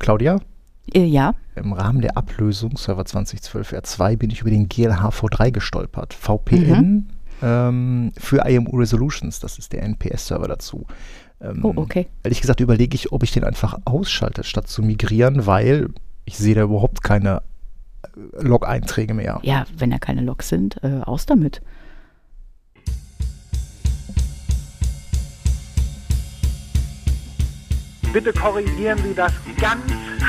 Claudia, Äh, ja. im Rahmen der Ablösung Server 2012 R2 bin ich über den GLH V3 gestolpert. VPN ähm, für IMU Resolutions, das ist der NPS-Server dazu. Ähm, Oh, okay. Ehrlich gesagt überlege ich, ob ich den einfach ausschalte, statt zu migrieren, weil ich sehe da überhaupt keine äh, Log-Einträge mehr. Ja, wenn da keine Logs sind, äh, aus damit. Bitte korrigieren Sie das ganz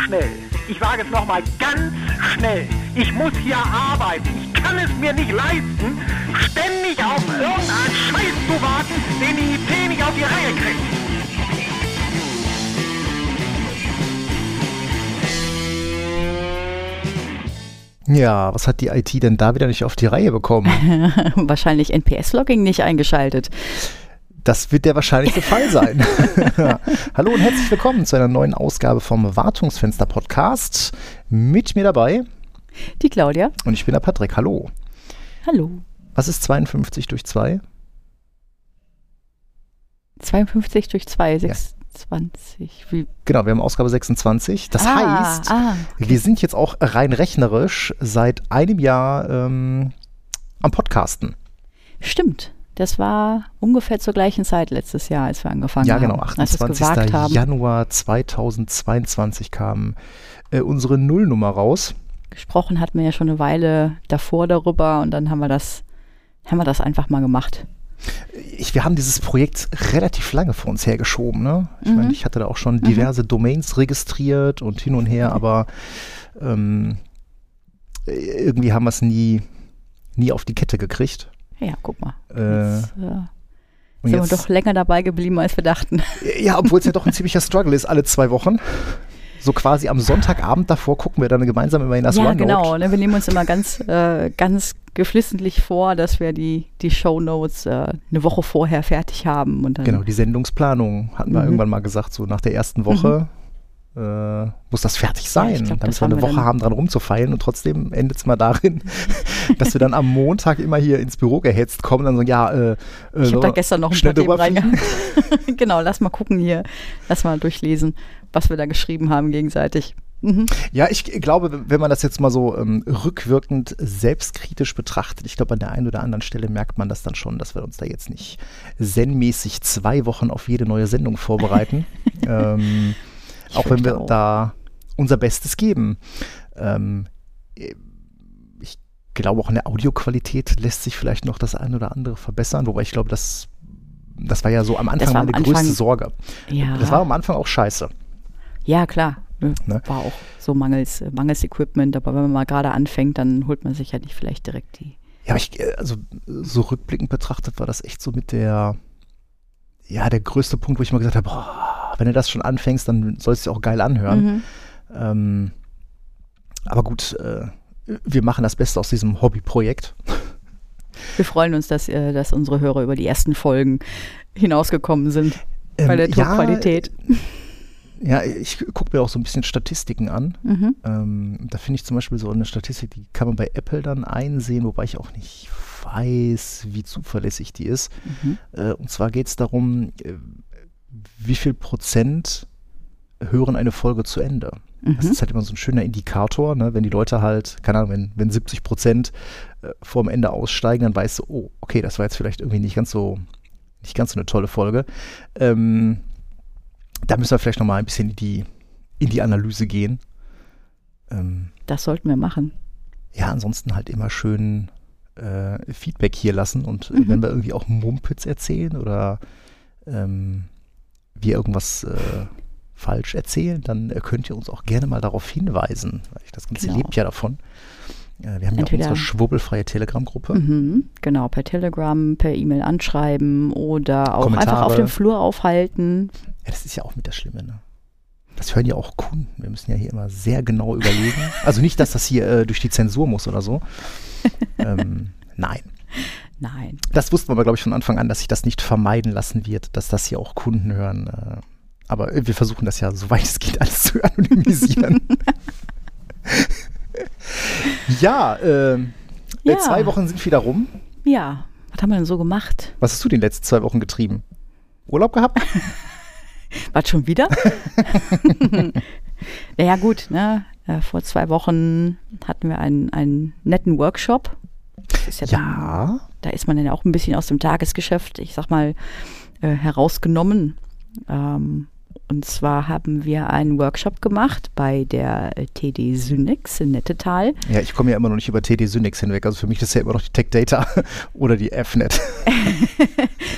schnell. Ich wage es nochmal ganz schnell. Ich muss hier arbeiten. Ich kann es mir nicht leisten, ständig auf irgendeinen Scheiß zu warten, den die IT nicht auf die Reihe kriegt. Ja, was hat die IT denn da wieder nicht auf die Reihe bekommen? Wahrscheinlich NPS-Logging nicht eingeschaltet. Das wird der wahrscheinlichste Fall sein. Hallo und herzlich willkommen zu einer neuen Ausgabe vom Wartungsfenster Podcast. Mit mir dabei Die Claudia. und ich bin der Patrick. Hallo. Hallo. Was ist 52 durch 2? 52 durch 2, 26. Wie? Genau, wir haben Ausgabe 26. Das Ah, heißt, ah, wir sind jetzt auch rein rechnerisch seit einem Jahr ähm, am Podcasten. Stimmt. Das war ungefähr zur gleichen Zeit letztes Jahr, als wir angefangen Ja, haben. genau, Als wir es 28. gewagt haben. Januar 2022 kam äh, unsere Nullnummer raus. Gesprochen hatten wir ja schon eine Weile davor darüber und dann haben wir das, haben wir das einfach mal gemacht. Ich, wir haben dieses Projekt relativ lange vor uns hergeschoben. Ne? Ich Mhm. meine, ich hatte da auch schon diverse Domains registriert und hin und her, aber ähm, irgendwie haben wir es nie, nie auf die Kette gekriegt. Ja, guck mal. Äh, Jetzt, äh, sind wir jetzt, doch länger dabei geblieben, als wir dachten. ja, obwohl es ja doch ein ziemlicher Struggle ist, alle zwei Wochen. So quasi am Sonntagabend davor gucken wir dann gemeinsam immer in das ja, OneNote. genau. Ne? Wir nehmen uns immer ganz, äh, ganz geflissentlich vor, dass wir die, die Shownotes äh, eine Woche vorher fertig haben. Und dann, Genau, die Sendungsplanung hatten wir Mhm. irgendwann mal gesagt, so nach der ersten Woche äh, muss das fertig sein, glaub, damit wir eine Woche haben, dran rumzufeilen und trotzdem endet es mal darin, dass wir dann am Montag immer hier ins Büro gehetzt kommen und dann so, ja, äh, äh, Ich so, habe da gestern noch ein paar Themen reingehauen. genau, lass mal gucken hier. Lass mal durchlesen, was wir da geschrieben haben gegenseitig. Mhm. Ja, ich glaube, wenn man das jetzt mal so ähm, rückwirkend selbstkritisch betrachtet, ich glaube, an der einen oder anderen Stelle merkt man das dann schon, dass wir uns da jetzt nicht zen-mäßig zwei Wochen auf jede neue Sendung vorbereiten. ähm, Ich auch wenn wir auch. da unser Bestes geben. Ähm, ich glaube, auch in der Audioqualität lässt sich vielleicht noch das eine oder andere verbessern, wobei ich glaube, das, das war ja so am Anfang meine größte Anfang- Sorge. Ja, Das war am Anfang auch scheiße. ja, klar. Ne? War auch so mangels, mangels Equipment, aber wenn man mal gerade anfängt, dann holt man sich ja nicht vielleicht direkt die. Ja, aber ich, äh, also so rückblickend betrachtet war das echt so mit der, ja, der größte Punkt, wo ich mal gesagt habe, boah, wenn du das schon anfängst, dann soll es dir auch geil anhören. Mhm. Ähm, aber gut, äh, wir machen das Beste aus diesem Hobbyprojekt. Wir freuen uns, dass, äh, dass unsere Hörer über die ersten Folgen hinausgekommen sind bei Ähm, der Tonqualität. Ja, ja, ich gucke mir auch so ein bisschen Statistiken an. Mhm. Ähm, da finde ich zum Beispiel so eine Statistik, die kann man bei Apple dann einsehen, wobei ich auch nicht weiß, wie zuverlässig die ist. Mhm. Äh, und zwar geht es darum, äh, wie viel Prozent hören eine Folge zu Ende. Das Mhm. ist halt immer so ein schöner Indikator, ne? wenn die Leute halt, keine Ahnung, wenn, wenn 70 Prozent äh, vorm Ende aussteigen, dann weißt du, oh, okay, das war jetzt vielleicht irgendwie nicht ganz so, nicht ganz so eine tolle Folge. Ähm, da müssen wir vielleicht nochmal ein bisschen in die, in die Analyse gehen. Ähm, Das sollten wir machen. ja, ansonsten halt immer schön äh, Feedback hier lassen und Mhm. wenn wir irgendwie auch Mumpitz erzählen oder ähm, wir irgendwas äh, falsch erzählen, dann äh, könnt ihr uns auch gerne mal darauf hinweisen. Das Ganze Genau. lebt ja davon. Äh, wir haben ja auch Entweder- unsere schwurbelfreie Telegram-Gruppe. Mhm, genau, per Telegram, per E-Mail anschreiben oder auch einfach Kommentare. auf dem Flur aufhalten. Ja, das ist ja auch mit das Schlimme, ne? Das hören ja auch Kunden. Wir müssen ja hier immer sehr genau überlegen. Also nicht, dass das hier äh, durch die Zensur muss oder so. ähm, nein. Nein. Das wussten wir aber, glaube ich, von Anfang an, dass sich das nicht vermeiden lassen wird, dass das hier auch Kunden hören. Äh, aber wir versuchen das ja, soweit es geht, alles zu anonymisieren. ja, ähm, Ja. Äh, zwei Wochen sind wieder rum. Ja, was haben wir denn so gemacht? Was hast du die letzten zwei Wochen getrieben? Urlaub gehabt? Was schon wieder? Naja, gut, ne? Äh, vor zwei Wochen hatten wir einen, einen netten Workshop. Das ist ja, dann- Ja, da ist man dann auch ein bisschen aus dem Tagesgeschäft, ich sag mal, äh, herausgenommen. Ähm, und zwar haben wir einen Workshop gemacht bei der äh, TD Synex in Nettetal. ja, ich komme ja immer noch nicht über TD Synix hinweg. Also für mich ist das ja immer noch die Tech Data oder die FNet.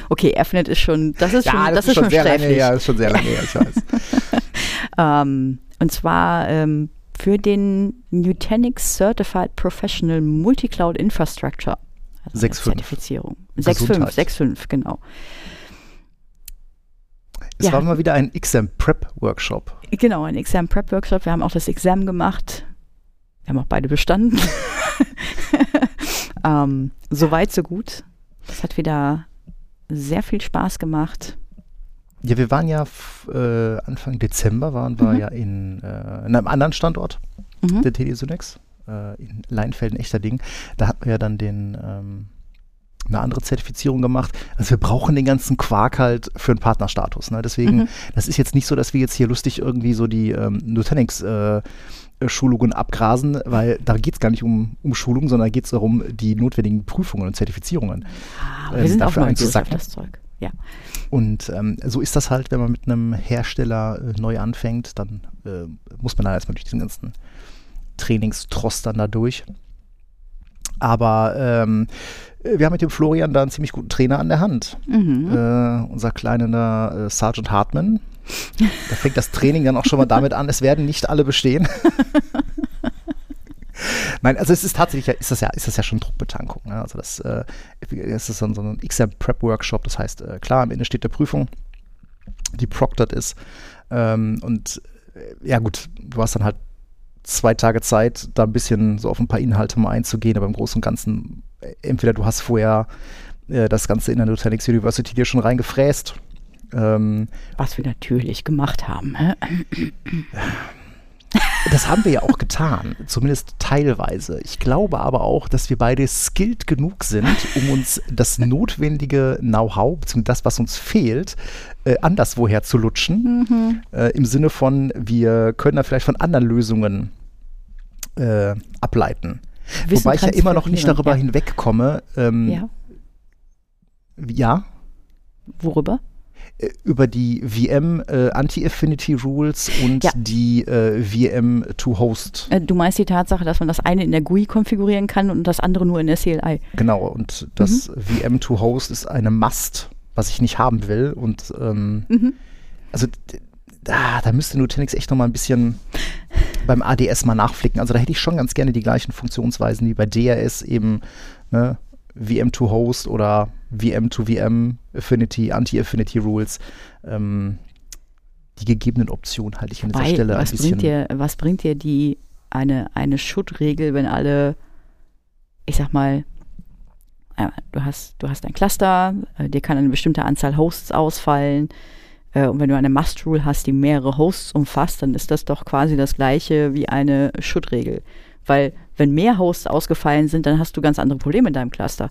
Okay, FNet ist schon, das ist schon, das ist schon sehr lange her, ist schon sehr lange her, ich weiß. Ähm, und zwar ähm, für den Nutanix Certified Professional Multi-Cloud Infrastructure. Also eine 6.5. Zertifizierung. Gesundheit. 6.5, 6.5, genau. Es Ja. war mal wieder ein XM Prep Workshop. Genau, ein Exam Prep Workshop. Wir haben auch das Exam gemacht. Wir haben auch beide bestanden. ähm, Soweit, so gut. Es hat wieder sehr viel Spaß gemacht. Ja, wir waren ja äh, Anfang Dezember waren wir Mhm. ja in, äh, in einem anderen Standort Mhm. der TD Synex, äh, in Leinfelden-Echterding. Da hatten wir ja dann den, ähm, eine andere Zertifizierung gemacht. Also wir brauchen den ganzen Quark halt für einen Partnerstatus. Ne? Deswegen, Mhm. das ist jetzt nicht so, dass wir jetzt hier lustig irgendwie so die ähm, Nutanix äh, Schulungen abgrasen, weil da geht es gar nicht um, um Schulung, sondern da geht es darum, die notwendigen Prüfungen und Zertifizierungen. Ah, ähm, wir sind auch dafür neugierig auf das Zeug. Ja. Und ähm, so ist das halt, wenn man mit einem Hersteller äh, neu anfängt, dann äh, muss man da erstmal durch diesen ganzen Trainingstross dann da durch. Aber ähm, äh, wir haben mit dem Florian da einen ziemlich guten Trainer an der Hand. Mhm. Äh, unser kleiner äh, Sergeant Hartman. Da fängt das Training dann auch schon mal damit an, es werden nicht alle bestehen. Nein, also es ist tatsächlich, ist das ja, ist das ja schon Druckbetankung. Ne? Also das, äh, es ist so ein, so ein XM-Prep-Workshop, das heißt, äh, klar, am Ende steht der Prüfung, die proctored ist. Ähm, und äh, ja gut, du hast dann halt zwei Tage Zeit, da ein bisschen so auf ein paar Inhalte mal einzugehen, aber im Großen und Ganzen, äh, entweder du hast vorher äh, das Ganze in der Nutanix University dir schon reingefräst. Ähm, Was wir natürlich gemacht haben. Das haben wir ja auch getan, zumindest teilweise. Ich glaube aber auch, dass wir beide skilled genug sind, um uns das notwendige Know-how, beziehungsweise das, was uns fehlt, äh, anderswoher zu lutschen. Mhm. Äh, Im Sinne von, wir können da vielleicht von anderen Lösungen äh, ableiten. Wissen Wobei ich ja immer noch nicht darüber ja. hinwegkomme, ähm, Ja. ja, Worüber? Äh, über die VM äh, Anti-Affinity Rules und Ja. die äh, VM to Host. Äh, Du meinst die Tatsache, dass man das eine in der GUI konfigurieren kann und das andere nur in der CLI. Genau, und das Mhm. VM to Host ist eine Must, was ich nicht haben will. Und ähm, Mhm. also da, da müsste Nutanix echt noch mal ein bisschen beim ADS mal nachflicken. Also da hätte ich schon ganz gerne die gleichen Funktionsweisen wie bei DRS eben ne, VM to Host oder VM to VM Affinity, Anti-Affinity Rules. Ähm, die gegebenen Optionen halte ich an dieser Wobei, Stelle ein was bisschen. bringt dir, was bringt dir die eine, eine Schuttregel, wenn alle, ich sag mal, äh, du hast, du hast ein Cluster, äh, dir kann eine bestimmte Anzahl Hosts ausfallen. Äh, und wenn du eine Must-Rule hast, die mehrere Hosts umfasst, dann ist das doch quasi das gleiche wie eine Schuttregel. Weil wenn mehr Hosts ausgefallen sind, dann hast du ganz andere Probleme in deinem Cluster.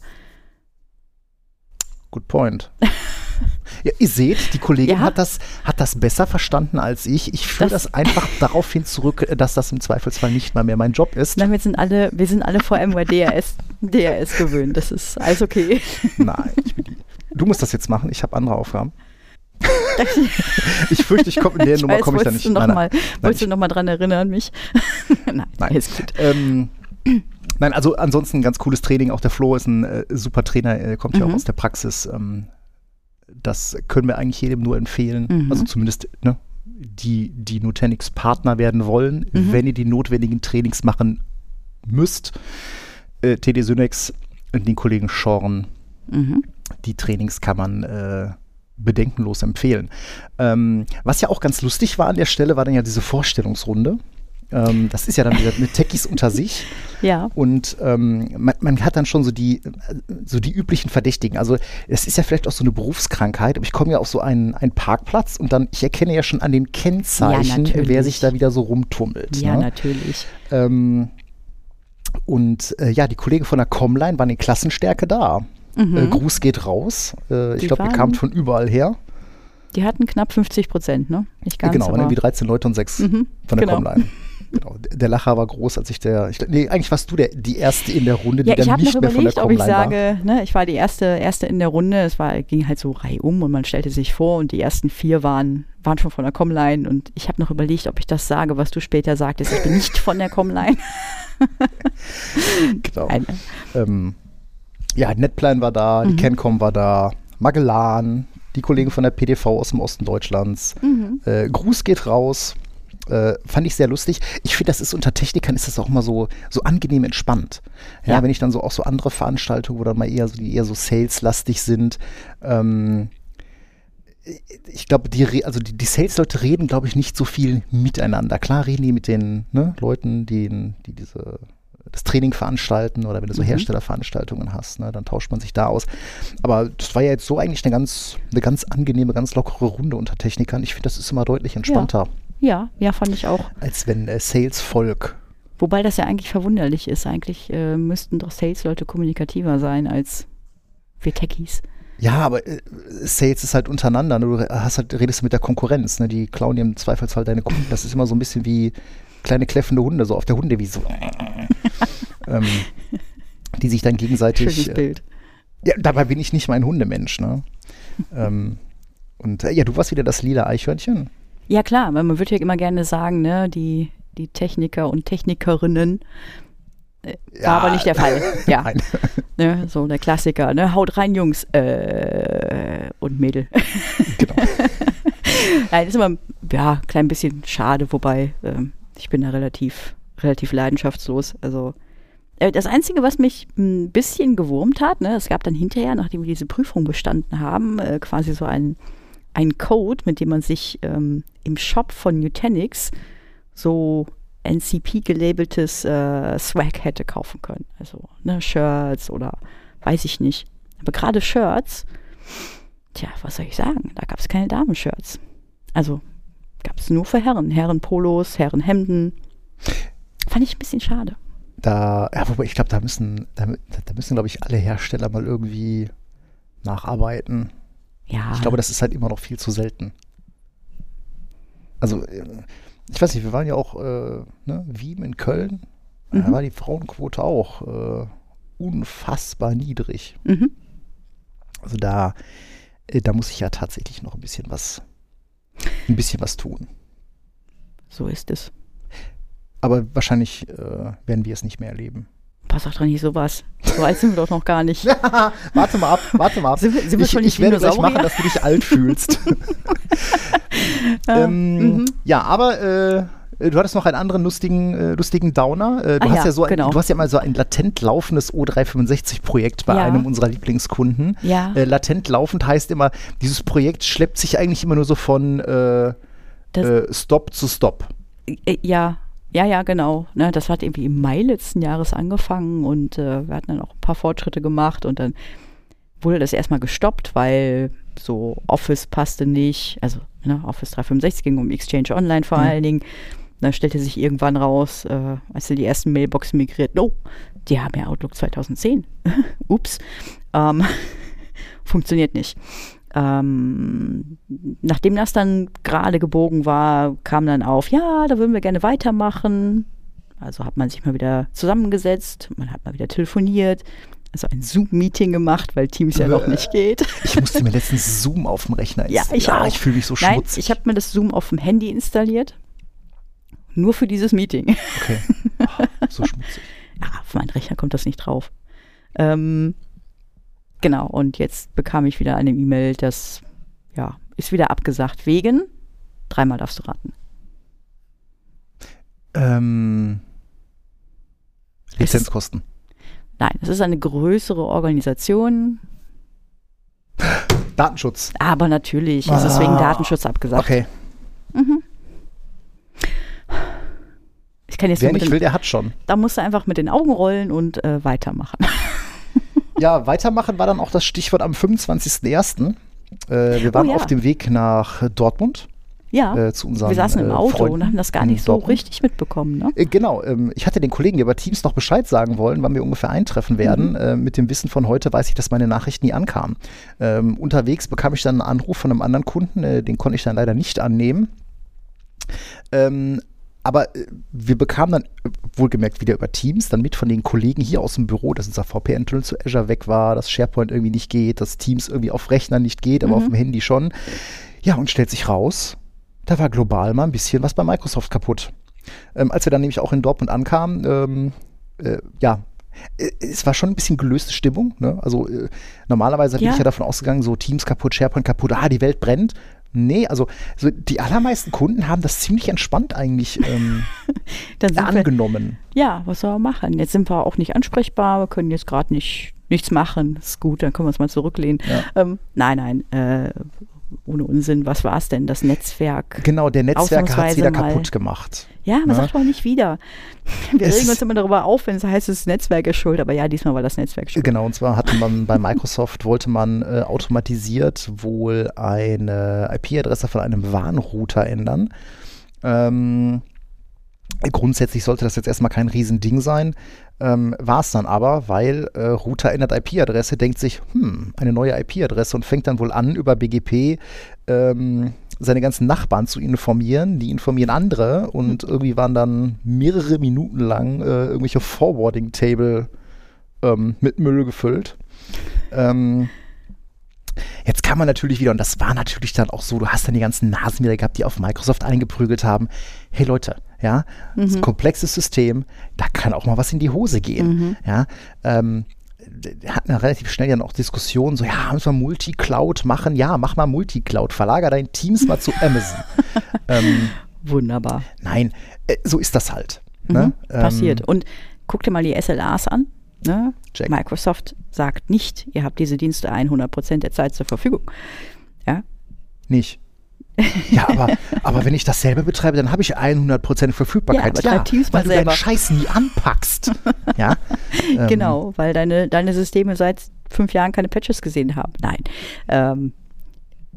Good point. ja, ihr seht, die Kollegin Ja. hat, das, hat das besser verstanden als ich. Ich führe das, Das- einfach darauf hin zurück, äh, dass das im Zweifelsfall nicht mal mehr mein Job ist. Nein, wir sind alle, wir sind alle vor VMware DRS, DRS gewöhnt. Das ist alles okay. Nein, ich bin die. Du musst das jetzt machen, ich habe andere Aufgaben. Ich fürchte, ich komme in der Nummer komme ich da nicht. Noch Nein, mal, nein, wolltest ich- du noch mal dran erinnern, mich? nein, Nein. alles gut. Ähm, nein, also ansonsten ein ganz cooles Training. Auch der Flo ist ein äh, super Trainer, er kommt ja auch Mhm. aus der Praxis. Ähm, das können wir eigentlich jedem nur empfehlen. Mhm. Also zumindest ne, die, die Nutanix Partner werden wollen, Mhm. wenn ihr die notwendigen Trainings machen müsst. Äh, TD Synex und den Kollegen Schorn, Mhm. die Trainings kann man äh, bedenkenlos empfehlen. Ähm, was ja auch ganz lustig war an der Stelle, war dann ja diese Vorstellungsrunde. Ähm, das ist ja dann wieder mit Techies unter sich. Ja. Und ähm, man, man hat dann schon so die, so die üblichen Verdächtigen. Also es ist ja vielleicht auch so eine Berufskrankheit, aber ich komme ja auf so einen, einen Parkplatz und dann, ich erkenne ja schon an den Kennzeichen, natürlich. wer sich da wieder so rumtummelt. Ja, ne? natürlich. ähm, und äh, ja, die Kollegen von der Comline waren in Klassenstärke da. Mhm. Äh, Gruß geht raus. Äh, ich Die glaube, ihr waren- kamt von überall her. Die hatten knapp 50 Prozent, ne? Nicht ganz, genau, waren irgendwie 13 Leute und 6 Mhm, von der genau. Comline. Genau. Der Lacher war groß, als ich der. Ich, nee, eigentlich warst du der, die erste in der Runde, die Ja, ich dann habe nicht noch mehr von der überlegt, ob ich Comline war. sage, ne, ich war die erste, erste in der Runde. Es war, ging halt so reihum und man stellte sich vor und die ersten vier waren, waren schon von der Comline und ich habe noch überlegt, ob ich das sage, was du später sagtest. Ich bin nicht von der Comline. Genau. Ähm, ja, Netplan war da, die Mhm. Cancom war da, Magellan, die Kollegen von der PDV aus dem Osten Deutschlands. Mhm. Äh, Gruß geht raus. Äh, fand ich sehr lustig. Ich finde, das ist unter Technikern ist das auch immer so, so angenehm entspannt. Ja, Ja. wenn ich dann so auch so andere Veranstaltungen, wo dann mal eher so, die eher so saleslastig sind. Ähm, ich glaube, die, also die, die Sales-Leute reden, glaube ich, nicht so viel miteinander. Klar reden die mit den ne, Leuten, die, die diese das Training veranstalten oder wenn du so Mhm. Herstellerveranstaltungen hast, ne, dann tauscht man sich da aus. Aber das war ja jetzt so eigentlich eine ganz, eine ganz angenehme, ganz lockere Runde unter Technikern. Ich finde, das ist immer deutlich entspannter, Ja, ja, fand ich auch. als wenn äh, Sales-Volk. Wobei das ja eigentlich verwunderlich ist. Eigentlich äh, müssten doch Sales-Leute kommunikativer sein als wir Techies. Ja, aber äh, Sales ist halt untereinander. Ne? Du hast halt, redest mit der Konkurrenz. Ne? Die klauen dir im Zweifelsfall deine Kunden. Das ist immer so ein bisschen wie kleine kläffende Hunde, so auf der Hundewiese. ähm, die sich dann gegenseitig. Schönes äh, Bild. Ja, dabei bin ich nicht mein Hundemensch, ne? ähm, und äh, ja, du warst wieder das lila Eichhörnchen. Ja klar, weil man würde ja immer gerne sagen, ne, die, die Techniker und Technikerinnen. Äh, war aber nicht der Fall. Ja, Nein. ne, so der Klassiker, ne, haut rein, Jungs äh, und Mädel. genau. Nein, ist immer, ja, klein bisschen schade, wobei ähm, ich bin da relativ, relativ leidenschaftslos. Also äh, das Einzige, was mich ein bisschen gewurmt hat, ne, es gab dann hinterher, nachdem wir diese Prüfung bestanden haben, äh, quasi so ein, ein Code, mit dem man sich ähm, im Shop von Nutanix so NCP-gelabeltes äh, Swag hätte kaufen können. Also ne, Shirts oder weiß ich nicht. Aber gerade Shirts, tja, was soll ich sagen? Da gab es keine Damenshirts. Also gab es nur für Herren. Herrenpolos, Herrenhemden. Fand ich ein bisschen schade. Da, ja, wobei ich glaube, da müssen, da, da müssen, glaube ich, alle Hersteller mal irgendwie nacharbeiten. Ja, Ich glaube, das ist halt immer noch viel zu selten. Also, äh, ich weiß nicht, wir waren ja auch, äh, ne, Wien in Köln. Da Mhm. war die Frauenquote auch äh, unfassbar niedrig. mhm. Also da, äh, da muss ich ja tatsächlich noch ein bisschen was, ein bisschen was tun. so ist es. Aber wahrscheinlich äh, werden wir es nicht mehr erleben. Pass doch dran, nicht sowas. So alt sind wir doch noch gar nicht. warte mal ab, warte mal ab. Sind wir- sind wir ich, schon ich werde gleich machen, dass du dich alt fühlst. ähm, mhm. Ja, aber äh, du hattest noch einen anderen lustigen, äh, lustigen Downer. Äh, du Ah hast ja, ja, so ein, genau. du hast ja mal so ein latent laufendes O365-Projekt bei Ja. einem unserer Lieblingskunden. Ja. Äh, latent laufend heißt immer, dieses Projekt schleppt sich eigentlich immer nur so von äh, äh, Stop zu Stop. Äh, Ja, ja, ja, genau. Ne, das hat irgendwie im Mai letzten Jahres angefangen und äh, wir hatten dann auch ein paar Fortschritte gemacht und dann wurde das erstmal gestoppt, weil so Office passte nicht, also ne, Office 365 ging um Exchange Online vor Mhm. allen Dingen. Da stellte sich irgendwann raus, äh, als sie die ersten Mailboxen migrierten, oh, die haben ja Outlook 2010. Ups. Ähm, funktioniert nicht. Ähm, nachdem das dann gerade gebogen war, kam dann auf, ja, da würden wir gerne weitermachen. Also hat man sich mal wieder zusammengesetzt, man hat mal wieder telefoniert, also ein Zoom-Meeting gemacht, weil Teams ja noch nicht geht. Ich musste mir letztens Zoom auf dem Rechner Ja, installieren. ich auch. ich fühle mich so Nein, schmutzig. ich habe mir das Zoom auf dem Handy installiert. Nur für dieses Meeting. okay. Ah, so schmutzig. Ja, auf meinen Rechner kommt das nicht drauf. Ähm, genau, und jetzt bekam ich wieder eine E-Mail, das ja, ist wieder abgesagt wegen, dreimal darfst du raten. Ähm, Lizenzkosten. Nein, es ist eine größere Organisation, Datenschutz. aber natürlich ist es Ah. wegen Datenschutz abgesagt. Okay. Ich kann jetzt Wer nicht den, will, der hat schon. da musst du einfach mit den Augen rollen und äh, weitermachen. Ja, weitermachen war dann auch das Stichwort am 25.01. Äh, wir waren Oh ja. auf dem Weg nach Dortmund Ja, äh, zu unseren wir saßen im äh, Auto Freunden und haben das gar nicht so Dortmund. richtig mitbekommen. Ne? Äh, Genau, ähm, ich hatte den Kollegen, die über Teams noch Bescheid sagen wollen, wann wir ungefähr eintreffen werden. Mhm. Äh, mit dem Wissen von heute weiß ich, dass meine Nachricht nie ankam. Ähm, unterwegs bekam ich dann einen Anruf von einem anderen Kunden, äh, den konnte ich dann leider nicht annehmen. Ähm, aber äh, wir bekamen dann äh, wohlgemerkt wieder über Teams dann mit von den Kollegen hier aus dem Büro, dass unser VPN-Tunnel zu Azure weg war, dass SharePoint irgendwie nicht geht, dass Teams irgendwie auf Rechnern nicht geht, aber Mhm. auf dem Handy schon. Ja, und stellt sich raus, da war global mal ein bisschen was bei Microsoft kaputt. Ähm, als wir dann nämlich auch in Dortmund ankamen, ähm, äh, ja, äh, es war schon ein bisschen gelöste Stimmung. Ne? Also äh, normalerweise bin Ja. ich ja davon ausgegangen, so Teams kaputt, SharePoint kaputt, ah, die Welt brennt. Nee, also so die allermeisten Kunden haben das ziemlich entspannt eigentlich ähm, sind wir, angenommen. ja, was soll man machen? Jetzt sind wir auch nicht ansprechbar, wir können jetzt gerade nicht nichts machen. Ist gut, dann können wir uns mal zurücklehnen. Ja. Ähm, nein, nein, äh, ohne Unsinn. Was war es denn? Das Netzwerk. Genau, der Netzwerker hat es wieder kaputt gemacht. Ja, man Ja. sagt doch nicht wieder. Wir Es regen uns immer darüber auf, wenn es heißt, das Netzwerk ist schuld. Aber ja, diesmal war das Netzwerk schuld. Genau, und zwar hatte man bei Microsoft, wollte man äh, automatisiert wohl eine IP-Adresse von einem WAN-Router ändern. Ähm, grundsätzlich sollte das jetzt erstmal kein Riesending sein. Ähm, War es dann aber, weil äh, Router ändert IP-Adresse, denkt sich, hm, eine neue IP-Adresse und fängt dann wohl an, über BGP ähm, seine ganzen Nachbarn zu informieren. Die informieren andere und irgendwie waren dann mehrere Minuten lang äh, irgendwelche Forwarding-Table ähm, mit Müll gefüllt. Ähm, jetzt kann man natürlich wieder, und das war natürlich dann auch so, du hast dann die ganzen Nasen wieder gehabt, die auf Microsoft eingeprügelt haben. Hey Leute, ja, das ist ein komplexes System, da kann auch mal was in die Hose gehen. Ja, ähm, hatten ja relativ schnell dann auch Diskussionen, so, ja, müssen wir Multicloud machen? Ja, mach mal Multicloud, verlager dein Teams mal zu Amazon. ähm, Wunderbar. nein, äh, so ist das halt. Ne? Mhm, passiert. Ähm, Und guck dir mal die SLAs an. Ne? Microsoft sagt nicht, ihr habt diese Dienste 100% der Zeit zur Verfügung. Ja, Nicht. Ja, aber, aber wenn ich dasselbe betreibe, dann habe ich 100% Verfügbarkeit. Ja, Teams mal weil du selber. deinen Scheiß nie anpackst. ja, ähm, genau, weil deine, deine Systeme seit fünf Jahren keine Patches gesehen haben. Nein, ähm,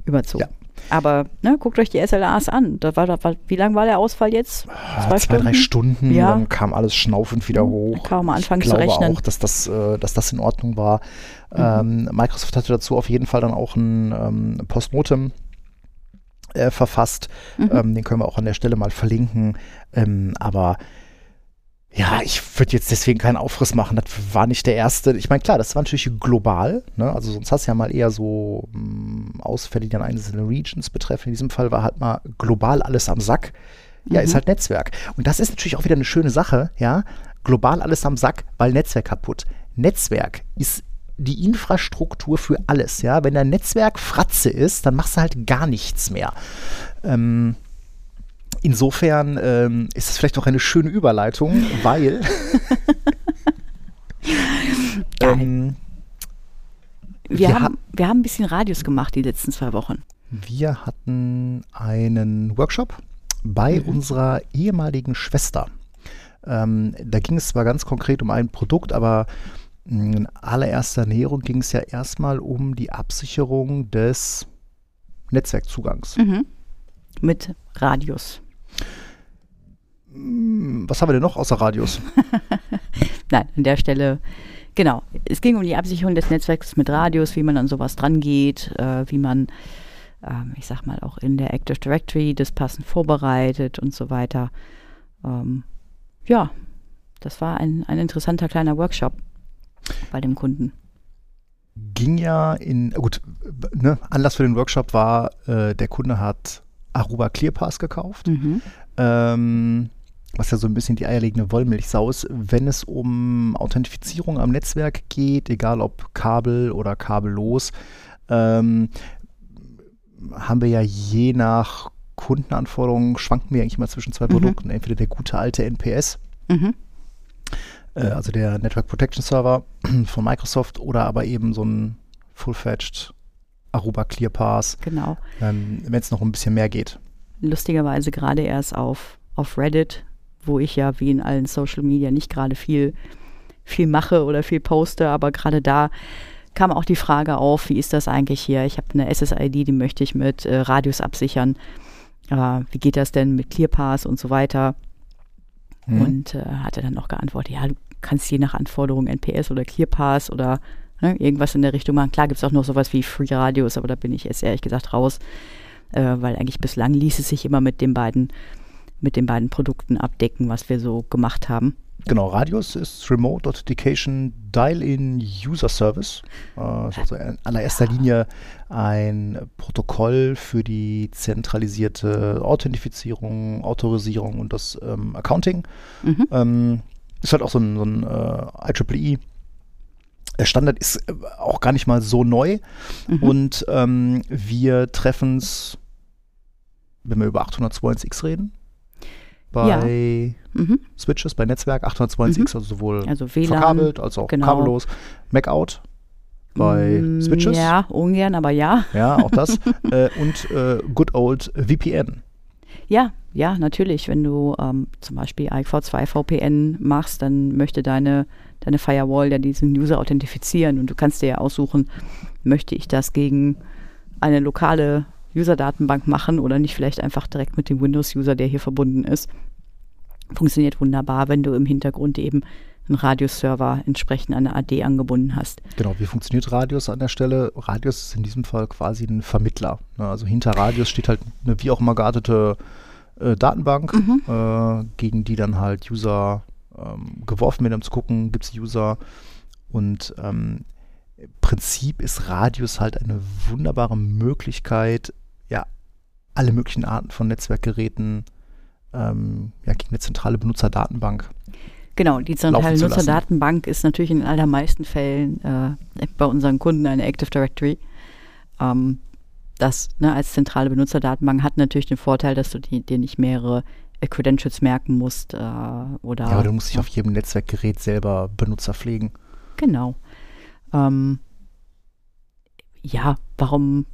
überzogen. Ja. Aber ne, guckt euch die SLAs an. Da war, da war, wie lang war der Ausfall jetzt? Ah, zwei, drei Stunden, Ja. dann kam alles schnaufend wieder hoch. kann man anfangen ich zu glaube rechnen. auch, dass das, äh, dass das in Ordnung war. Mhm. Ähm, Microsoft hatte dazu auf jeden Fall dann auch ein ähm, Postmortem äh, verfasst. Mhm. Ähm, den können wir auch an der Stelle mal verlinken. Ähm, aber ja, ich würde jetzt deswegen keinen Aufriss machen. Das war nicht der erste. Ich meine, klar, das war natürlich global. Ne? Also sonst hast du ja mal eher so mh, Ausfälle, die dann einzelne Regions betreffen. In diesem Fall war halt mal global alles am Sack. Ja, ist halt Netzwerk. Und das ist natürlich auch wieder eine schöne Sache, ja. Global alles am Sack, weil Netzwerk kaputt. Netzwerk ist die Infrastruktur für alles, ja. Wenn dein Netzwerk Fratze ist, dann machst du halt gar nichts mehr. Ähm, insofern ähm, ist es vielleicht auch eine schöne Überleitung, weil ähm, wir, wir haben, wir haben ein bisschen Radios gemacht die letzten zwei Wochen. wir hatten einen Workshop bei unserer ehemaligen Schwester. Ähm, da ging es zwar ganz konkret um ein Produkt, aber in allererster Näherung ging es ja erstmal um die Absicherung des Netzwerkzugangs. Mhm. Mit Radios. Was haben wir denn noch außer Radios? Nein, an der Stelle, genau. Es ging um die Absicherung des Netzwerks mit Radios, wie man an sowas dran geht, äh, wie man, ähm, ich sag mal, auch in der Active Directory das passend vorbereitet und so weiter. Ähm, ja, das war ein, ein interessanter kleiner Workshop bei dem Kunden. ging ja in, gut, ne, Anlass für den Workshop war, äh, der Kunde hat Aruba ClearPass gekauft. Mhm. ähm, was ja so ein bisschen die eierlegende Wollmilchsau ist, wenn es um Authentifizierung am Netzwerk geht, egal ob Kabel oder kabellos, ähm, haben wir ja je nach Kundenanforderungen, schwanken wir eigentlich immer zwischen zwei Mhm. Produkten. Entweder der gute alte NPS, Mhm. Äh, also der Network Protection Server von Microsoft, oder aber eben so ein Full-Fetched Aruba ClearPass, Genau. ähm, wenn es noch ein bisschen mehr geht. Lustigerweise gerade erst auf, auf Reddit, wo ich ja wie in allen Social Media nicht gerade viel, viel mache oder viel poste, aber gerade da kam auch die Frage auf, wie ist das eigentlich hier? Ich habe eine SSID, die möchte ich mit äh, Radius absichern. äh, wie geht das denn mit ClearPass und so weiter. Mhm. Und äh, hatte dann noch geantwortet, ja, du kannst je nach Anforderung NPS oder ClearPass oder ne, irgendwas in der Richtung machen. Klar gibt es auch noch sowas wie Free Radios, aber da bin ich jetzt ehrlich gesagt raus, äh, weil eigentlich bislang ließ es sich immer mit den beiden mit den beiden Produkten abdecken, was wir so gemacht haben. Genau, Radius ist Remote Authentication Dial-in User Service. Äh, ist also in allererster Linie ein Protokoll für die zentralisierte Authentifizierung, Autorisierung und das ähm, Accounting. Mhm. Ähm, ist halt auch so ein, so ein äh, IEEE. Der Standard ist äh, auch gar nicht mal so neu. Mhm. Und ähm, wir treffen es, wenn wir über 802.1x reden, bei Mhm. Switches, bei Netzwerk 802.1x, also sowohl Also WLAN. verkabelt als auch genau. kabellos. Mac-Out bei Mm, Switches, ja, Ja, ungern, aber ja. auch das. äh, und äh, Good Old VPN. Ja, ja, natürlich. Wenn du ähm, zum Beispiel IPv2 VPN machst, dann möchte deine, deine Firewall ja diesen User authentifizieren und du kannst dir ja aussuchen, möchte ich das gegen eine lokale User-Datenbank machen oder nicht vielleicht einfach direkt mit dem Windows-User, der hier verbunden ist. Funktioniert wunderbar, wenn du im Hintergrund eben einen Radius-Server entsprechend an eine AD angebunden hast. Genau, wie funktioniert Radius an der Stelle? Radius ist in diesem Fall quasi ein Vermittler. Ne? Also hinter Radius steht halt eine wie auch immer geartete äh, Datenbank, Mhm. äh, gegen die dann halt User ähm, geworfen werden, um zu gucken, gibt es User. Und ähm, im Prinzip ist Radius halt eine wunderbare Möglichkeit, ja, alle möglichen Arten von Netzwerkgeräten ähm, ja, gegen eine zentrale Benutzerdatenbank. Genau, die zentrale. Nutzerdatenbank ist natürlich in den allermeisten Fällen äh, bei unseren Kunden eine Active Directory. Ähm, das ne, als zentrale Benutzerdatenbank hat natürlich den Vorteil, dass du die, dir nicht mehrere Credentials merken musst äh, oder Ja, aber du musst dich auf jedem Netzwerkgerät selber Benutzer pflegen. Genau. Ähm, ja, warum,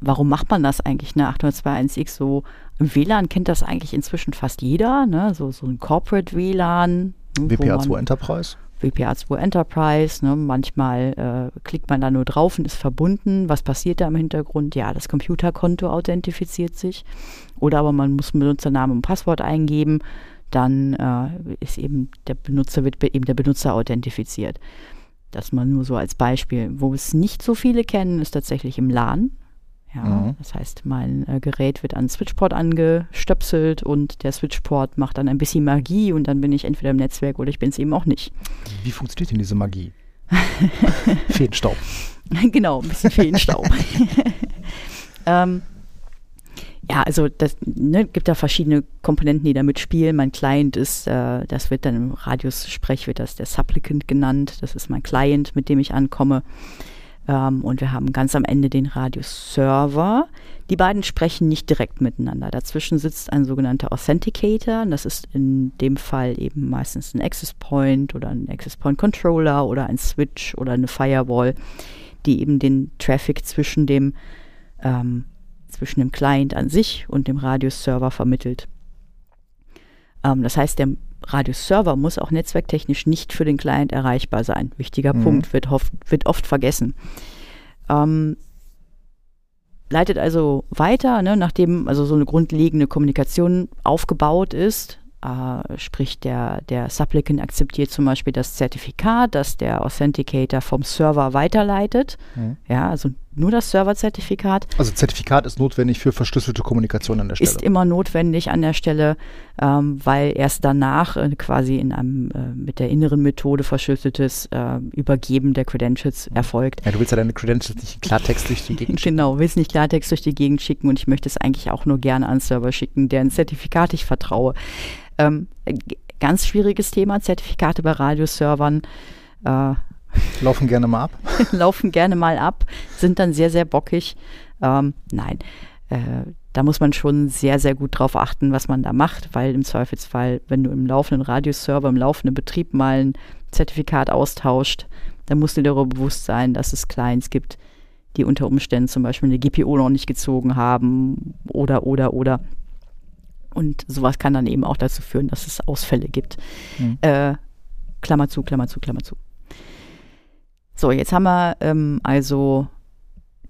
warum macht man das eigentlich, ne? 802.1x so? Im WLAN kennt das eigentlich inzwischen fast jeder, ne? So, so ein Corporate WLAN. Wo WPA2 man- Enterprise. WPA2 Enterprise, ne? manchmal äh, klickt man da nur drauf und ist verbunden. Was passiert da im Hintergrund? Ja, das Computerkonto authentifiziert sich. Oder aber man muss Benutzernamen und Passwort eingeben. Dann äh, ist eben der Benutzer, wird be- eben der Benutzer authentifiziert. Das mal nur so als Beispiel. Wo es nicht so viele kennen, ist tatsächlich im LAN. Ja, Mhm. das heißt, mein äh, Gerät wird an den Switchport angestöpselt und der Switchport macht dann ein bisschen Magie und dann bin ich entweder im Netzwerk oder ich bin es eben auch nicht. Wie funktioniert denn diese Magie? Feenstaub. genau, ein bisschen Feenstaub. ähm, ja, also das ne, gibt da verschiedene Komponenten, die da mitspielen. Mein Client ist, äh, das wird dann im Radius-Sprech wird das der Supplicant genannt. Das ist mein Client, mit dem ich ankomme. Ähm, und wir haben ganz am Ende den Radius-Server. Die beiden sprechen nicht direkt miteinander. Dazwischen sitzt ein sogenannter Authenticator. Das ist in dem Fall eben meistens ein Access Point oder ein Access Point Controller oder ein Switch oder eine Firewall, die eben den Traffic zwischen dem, ähm, zwischen dem Client an sich und dem Radius-Server vermittelt. Ähm, das heißt, der Radius-Server muss auch netzwerktechnisch nicht für den Client erreichbar sein. Wichtiger Mhm. Punkt, wird, hof, wird oft vergessen. Ähm, leitet also weiter, ne, nachdem also so eine grundlegende Kommunikation aufgebaut ist, äh, sprich der, der Supplicant akzeptiert zum Beispiel das Zertifikat, das der Authenticator vom Server weiterleitet. Mhm. Ja, also nur das Serverzertifikat Also Zertifikat ist notwendig für verschlüsselte Kommunikation an der Stelle. ist immer notwendig an der Stelle, ähm, weil erst danach äh, quasi in einem äh, mit der inneren Methode verschlüsseltes äh, Übergeben der Credentials erfolgt. ja, du willst ja deine Credentials nicht Klartext durch die Gegend schicken. Genau, willst nicht Klartext durch die Gegend schicken und ich möchte es eigentlich auch nur gerne an einen Server schicken, deren Zertifikat ich vertraue. Ähm, ganz schwieriges Thema, Zertifikate bei Radioservern äh, Laufen gerne mal ab. laufen gerne mal ab, sind dann sehr, sehr bockig. Ähm, nein, äh, da muss man schon sehr, sehr gut drauf achten, was man da macht, weil im Zweifelsfall, wenn du im laufenden Radioserver, im laufenden Betrieb mal ein Zertifikat austauscht, dann musst du dir darüber bewusst sein, dass es Clients gibt, die unter Umständen zum Beispiel eine GPO noch nicht gezogen haben oder, oder, oder. Und sowas kann dann eben auch dazu führen, dass es Ausfälle gibt. Mhm. Äh, Klammer zu, Klammer zu, Klammer zu. So, jetzt haben wir ähm, also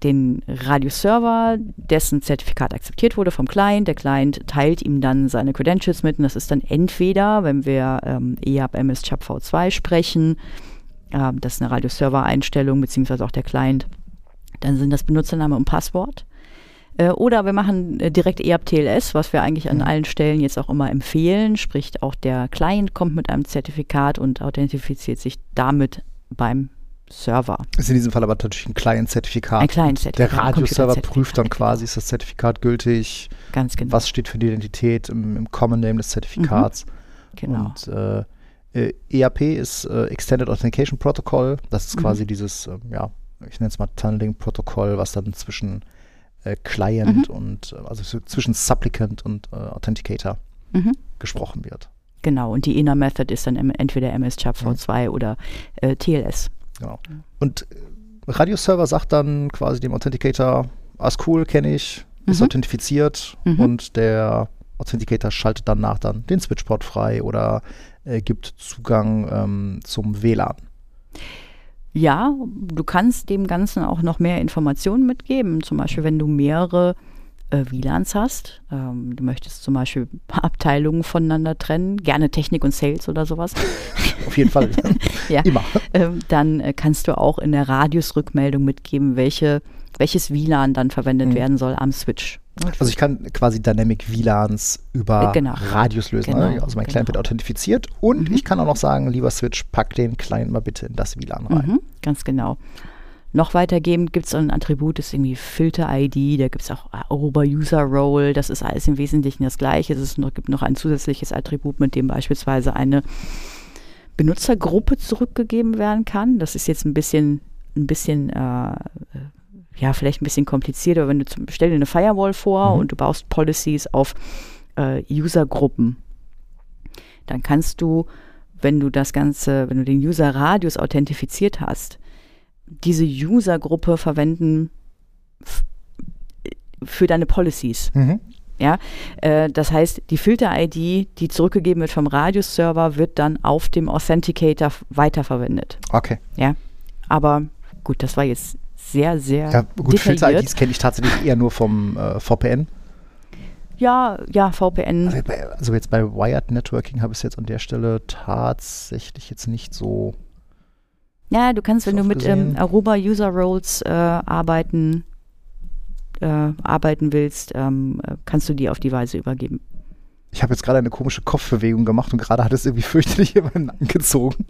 den Radioserver, dessen Zertifikat akzeptiert wurde vom Client. Der Client teilt ihm dann seine Credentials mit und das ist dann entweder, wenn wir ähm, EAP MS CHAP V2 sprechen, äh, das ist eine Radioserver-Einstellung, beziehungsweise auch der Client, dann sind das Benutzername und Passwort. Äh, oder wir machen äh, direkt EAP TLS, was wir eigentlich an Mhm. allen Stellen jetzt auch immer empfehlen. Sprich, auch der Client kommt mit einem Zertifikat und authentifiziert sich damit beim Server. Ist in diesem Fall aber natürlich ein Client-Zertifikat. Ein Client-Zertifikat, Der Radioserver prüft dann quasi, ist das Zertifikat gültig, Ganz genau. was steht für die Identität im, im Common Name des Zertifikats. genau. Und äh, äh, EAP ist äh, Extended Authentication Protocol. Das ist Mhm. quasi dieses, ähm, ja, ich nenne es mal Tunneling-Protokoll, was dann zwischen äh, Client Mhm. und, äh, also so zwischen Supplicant und äh, Authenticator mhm. gesprochen wird. Genau. Und die Inner Method ist dann entweder MS CHAP Mhm. V2 oder äh, TLS. Genau. Und äh, Radioserver sagt dann quasi dem Authenticator, alles cool, kenne ich, ist Mhm. authentifiziert Mhm. und der Authenticator schaltet danach dann den Switchport frei oder äh, gibt Zugang ähm, zum WLAN. Ja, du kannst dem Ganzen auch noch mehr Informationen mitgeben. Zum Beispiel, wenn du mehrere äh, WLANs hast. Ähm, du möchtest zum Beispiel Abteilungen voneinander trennen, gerne Technik und Sales oder sowas. Auf jeden Fall. Ja. Immer. ähm, dann äh, kannst du auch in der Radiusrückmeldung mitgeben, welche, welches WLAN dann verwendet Mhm. werden soll am Switch. Also ich kann quasi Dynamic WLANs über Äh, genau. Radius lösen. Genau, ne? Also mein Client genau. wird authentifiziert und Mhm. ich kann auch noch sagen, lieber Switch, pack den Client mal bitte in das WLAN rein. Mhm, ganz genau. Noch weitergehend gibt es ein Attribut, das ist irgendwie Filter-ID, da gibt es auch Aruba-User-Role, das ist alles im Wesentlichen das Gleiche. Es noch, gibt noch ein zusätzliches Attribut, mit dem beispielsweise eine Benutzergruppe zurückgegeben werden kann. Das ist jetzt ein bisschen, ein bisschen, äh, ja, vielleicht ein bisschen kompliziert, aber wenn du zum, stell dir eine Firewall vor Mhm. und du baust Policies auf äh, Usergruppen, dann kannst du, wenn du das Ganze, wenn du den User-Radius authentifiziert hast, diese User-Gruppe verwenden für deine Policies. Mhm. Ja, äh, das heißt, die Filter-ID, die zurückgegeben wird vom Radius-Server, wird dann auf dem Authenticator weiterverwendet. Okay. Ja, aber gut, das war jetzt sehr, sehr Ja, gut. Filter-IDs kenne ich tatsächlich eher nur vom äh, VPN. Ja, ja, VPN. Also, bei, also jetzt bei Wired Networking habe ich es jetzt an der Stelle tatsächlich jetzt nicht so. Ja, du kannst, wenn du mit ähm. Aruba User Roles äh, arbeiten, äh, arbeiten willst, ähm, äh, kannst du die auf die Weise übergeben. Ich habe jetzt gerade eine komische Kopfbewegung gemacht und gerade hat es irgendwie fürchterlich in meinen Nacken gezogen.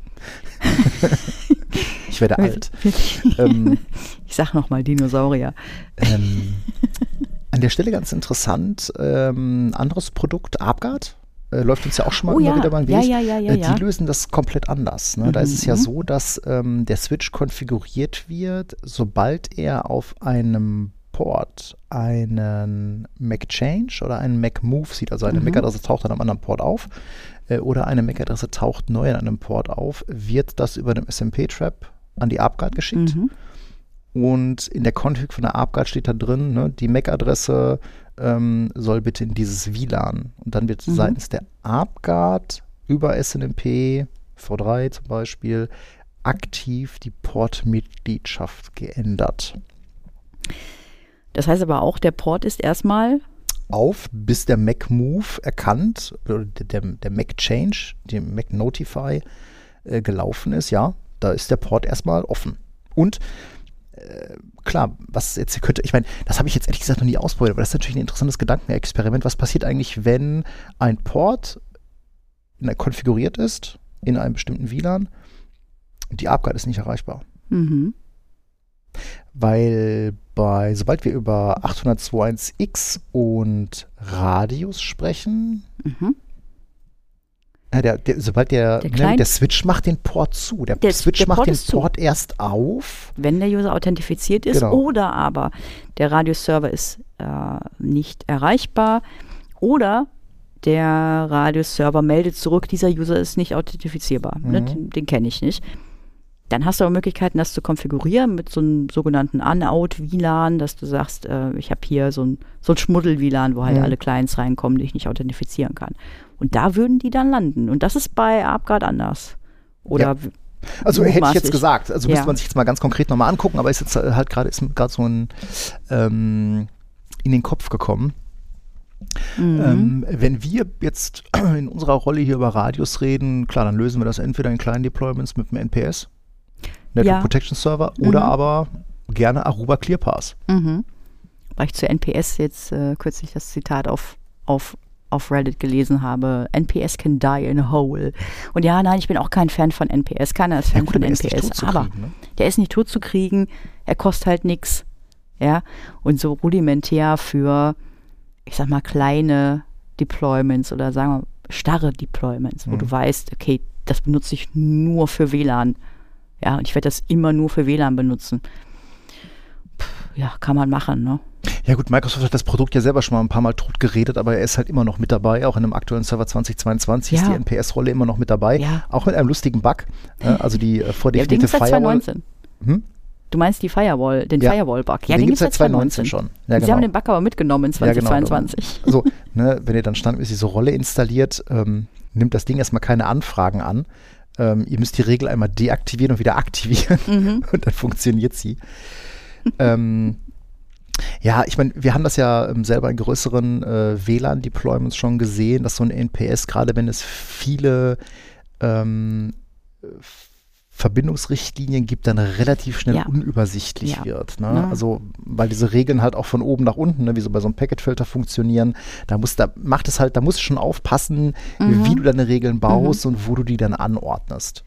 ich werde alt. ähm, Ich sag nochmal Dinosaurier. ähm, an der Stelle ganz interessant, ähm, anderes Produkt, Arpgard, äh, läuft uns ja auch schon mal Oh immer ja, wieder beim Weg. ja, ja, ja, äh, die lösen das komplett anders. Ne? Da ist es ja Mhm. so, dass ähm, der Switch konfiguriert wird, sobald er auf einem Port einen Mac Change oder einen Mac Move sieht. Also eine Mhm. MAC-Adresse taucht an einem anderen Port auf äh, oder eine MAC-Adresse taucht neu an einem Port auf, wird das über den SMP-Trap an die AppGuard geschickt. Mhm. Und in der Config von der AppGuard steht da drin, ne, die MAC-Adresse ähm, soll bitte in dieses WLAN. Und dann wird Mhm. seitens der AppGuard über SNMP, V3 zum Beispiel, aktiv die Portmitgliedschaft geändert. Das heißt aber auch, der Port ist erstmal, Auf, bis der Mac Move erkannt, oder der, der, der Mac Change, der Mac Notify äh, gelaufen ist, ja, da ist der Port erstmal offen. Und äh, klar, was jetzt hier könnte, ich meine, das habe ich jetzt ehrlich gesagt noch nie ausprobiert, aber das ist natürlich ein interessantes Gedankenexperiment. Was passiert eigentlich, wenn ein Port in, konfiguriert ist in einem bestimmten WLAN und die AppGuard ist nicht erreichbar? mhm. Weil bei, sobald wir über 802.1x und Radius sprechen, Mhm. Ja, der, der, sobald der, Der ne, der Switch macht den Port zu. Der, Der- Switch macht Port den ist zu. Port erst auf. wenn der User authentifiziert ist Genau. oder aber der Radius-Server ist äh, nicht erreichbar oder der Radius-Server meldet zurück, dieser User ist nicht authentifizierbar. Ne? Mhm. Den, den kenne ich nicht. Dann hast du aber Möglichkeiten, das zu konfigurieren mit so einem sogenannten Unout-WLAN, dass du sagst, äh, ich habe hier so ein, so ein Schmuddel-WLAN, wo halt Mhm. alle Clients reinkommen, die ich nicht authentifizieren kann. Und da würden die dann landen. Und das ist bei AppGuard anders. Oder Ja. Also hätte ich jetzt gesagt. Also Ja. müsste man sich jetzt mal ganz konkret nochmal angucken, aber ist jetzt äh, halt gerade ist gerade so ein ähm, in den Kopf gekommen. Mhm. Ähm, wenn wir jetzt in unserer Rolle hier über Radios reden, klar, dann lösen wir das entweder in kleinen Deployments mit dem NPS, Network Ja. Protection Server, oder Mhm. aber gerne Aruba ClearPass. Mhm. Weil ich zu NPS jetzt äh, kürzlich das Zitat auf, auf, auf Reddit gelesen habe. NPS can die in a hole. Und ja, nein, ich bin auch kein Fan von NPS. Keiner ist Fan von er ist nicht NPS. Aber kriegen, ne? der ist nicht tot zu kriegen. Er kostet halt nichts. Ja. Und so rudimentär für, ich sag mal, kleine Deployments oder sagen wir starre Deployments, wo Mhm. du weißt, okay, das benutze ich nur für WLAN. Ja, und ich werde das immer nur für WLAN benutzen. Puh, ja, kann man machen, ne? Ja gut, Microsoft hat das Produkt ja selber schon mal ein paar Mal tot geredet, aber er ist halt immer noch mit dabei. Auch in einem aktuellen Server 2022 ist Ja. die NPS-Rolle immer noch mit dabei. Ja. Auch mit einem lustigen Bug. Äh, also die äh, Ja, vordefinierte seit Firewall. 2019. Hm? Du meinst die Firewall, den Ja. Firewall-Bug. Ja, den den, gibt es seit 2019 schon. Ja, Sie genau. haben den Bug aber mitgenommen in Ja, genau. 2022. Also, ne, wenn ihr dann standmäßig diese Rolle installiert, ähm, nimmt das Ding erstmal keine Anfragen an. Ähm, ihr müsst die Regel einmal deaktivieren und wieder aktivieren Mhm. und dann funktioniert sie. ähm, ja, ich meine, wir haben das ja ähm, selber in größeren äh, WLAN-Deployments schon gesehen, dass so ein NPS, gerade wenn es viele ähm, Verbindungsrichtlinien gibt, dann relativ schnell Ja. unübersichtlich Ja. wird. Ne? Ja. Also, weil diese Regeln halt auch von oben nach unten, ne, wie so bei so einem Packetfilter funktionieren, da muss, da macht es halt, da musst du schon aufpassen, Mhm. wie du deine Regeln baust und wo du die dann anordnest.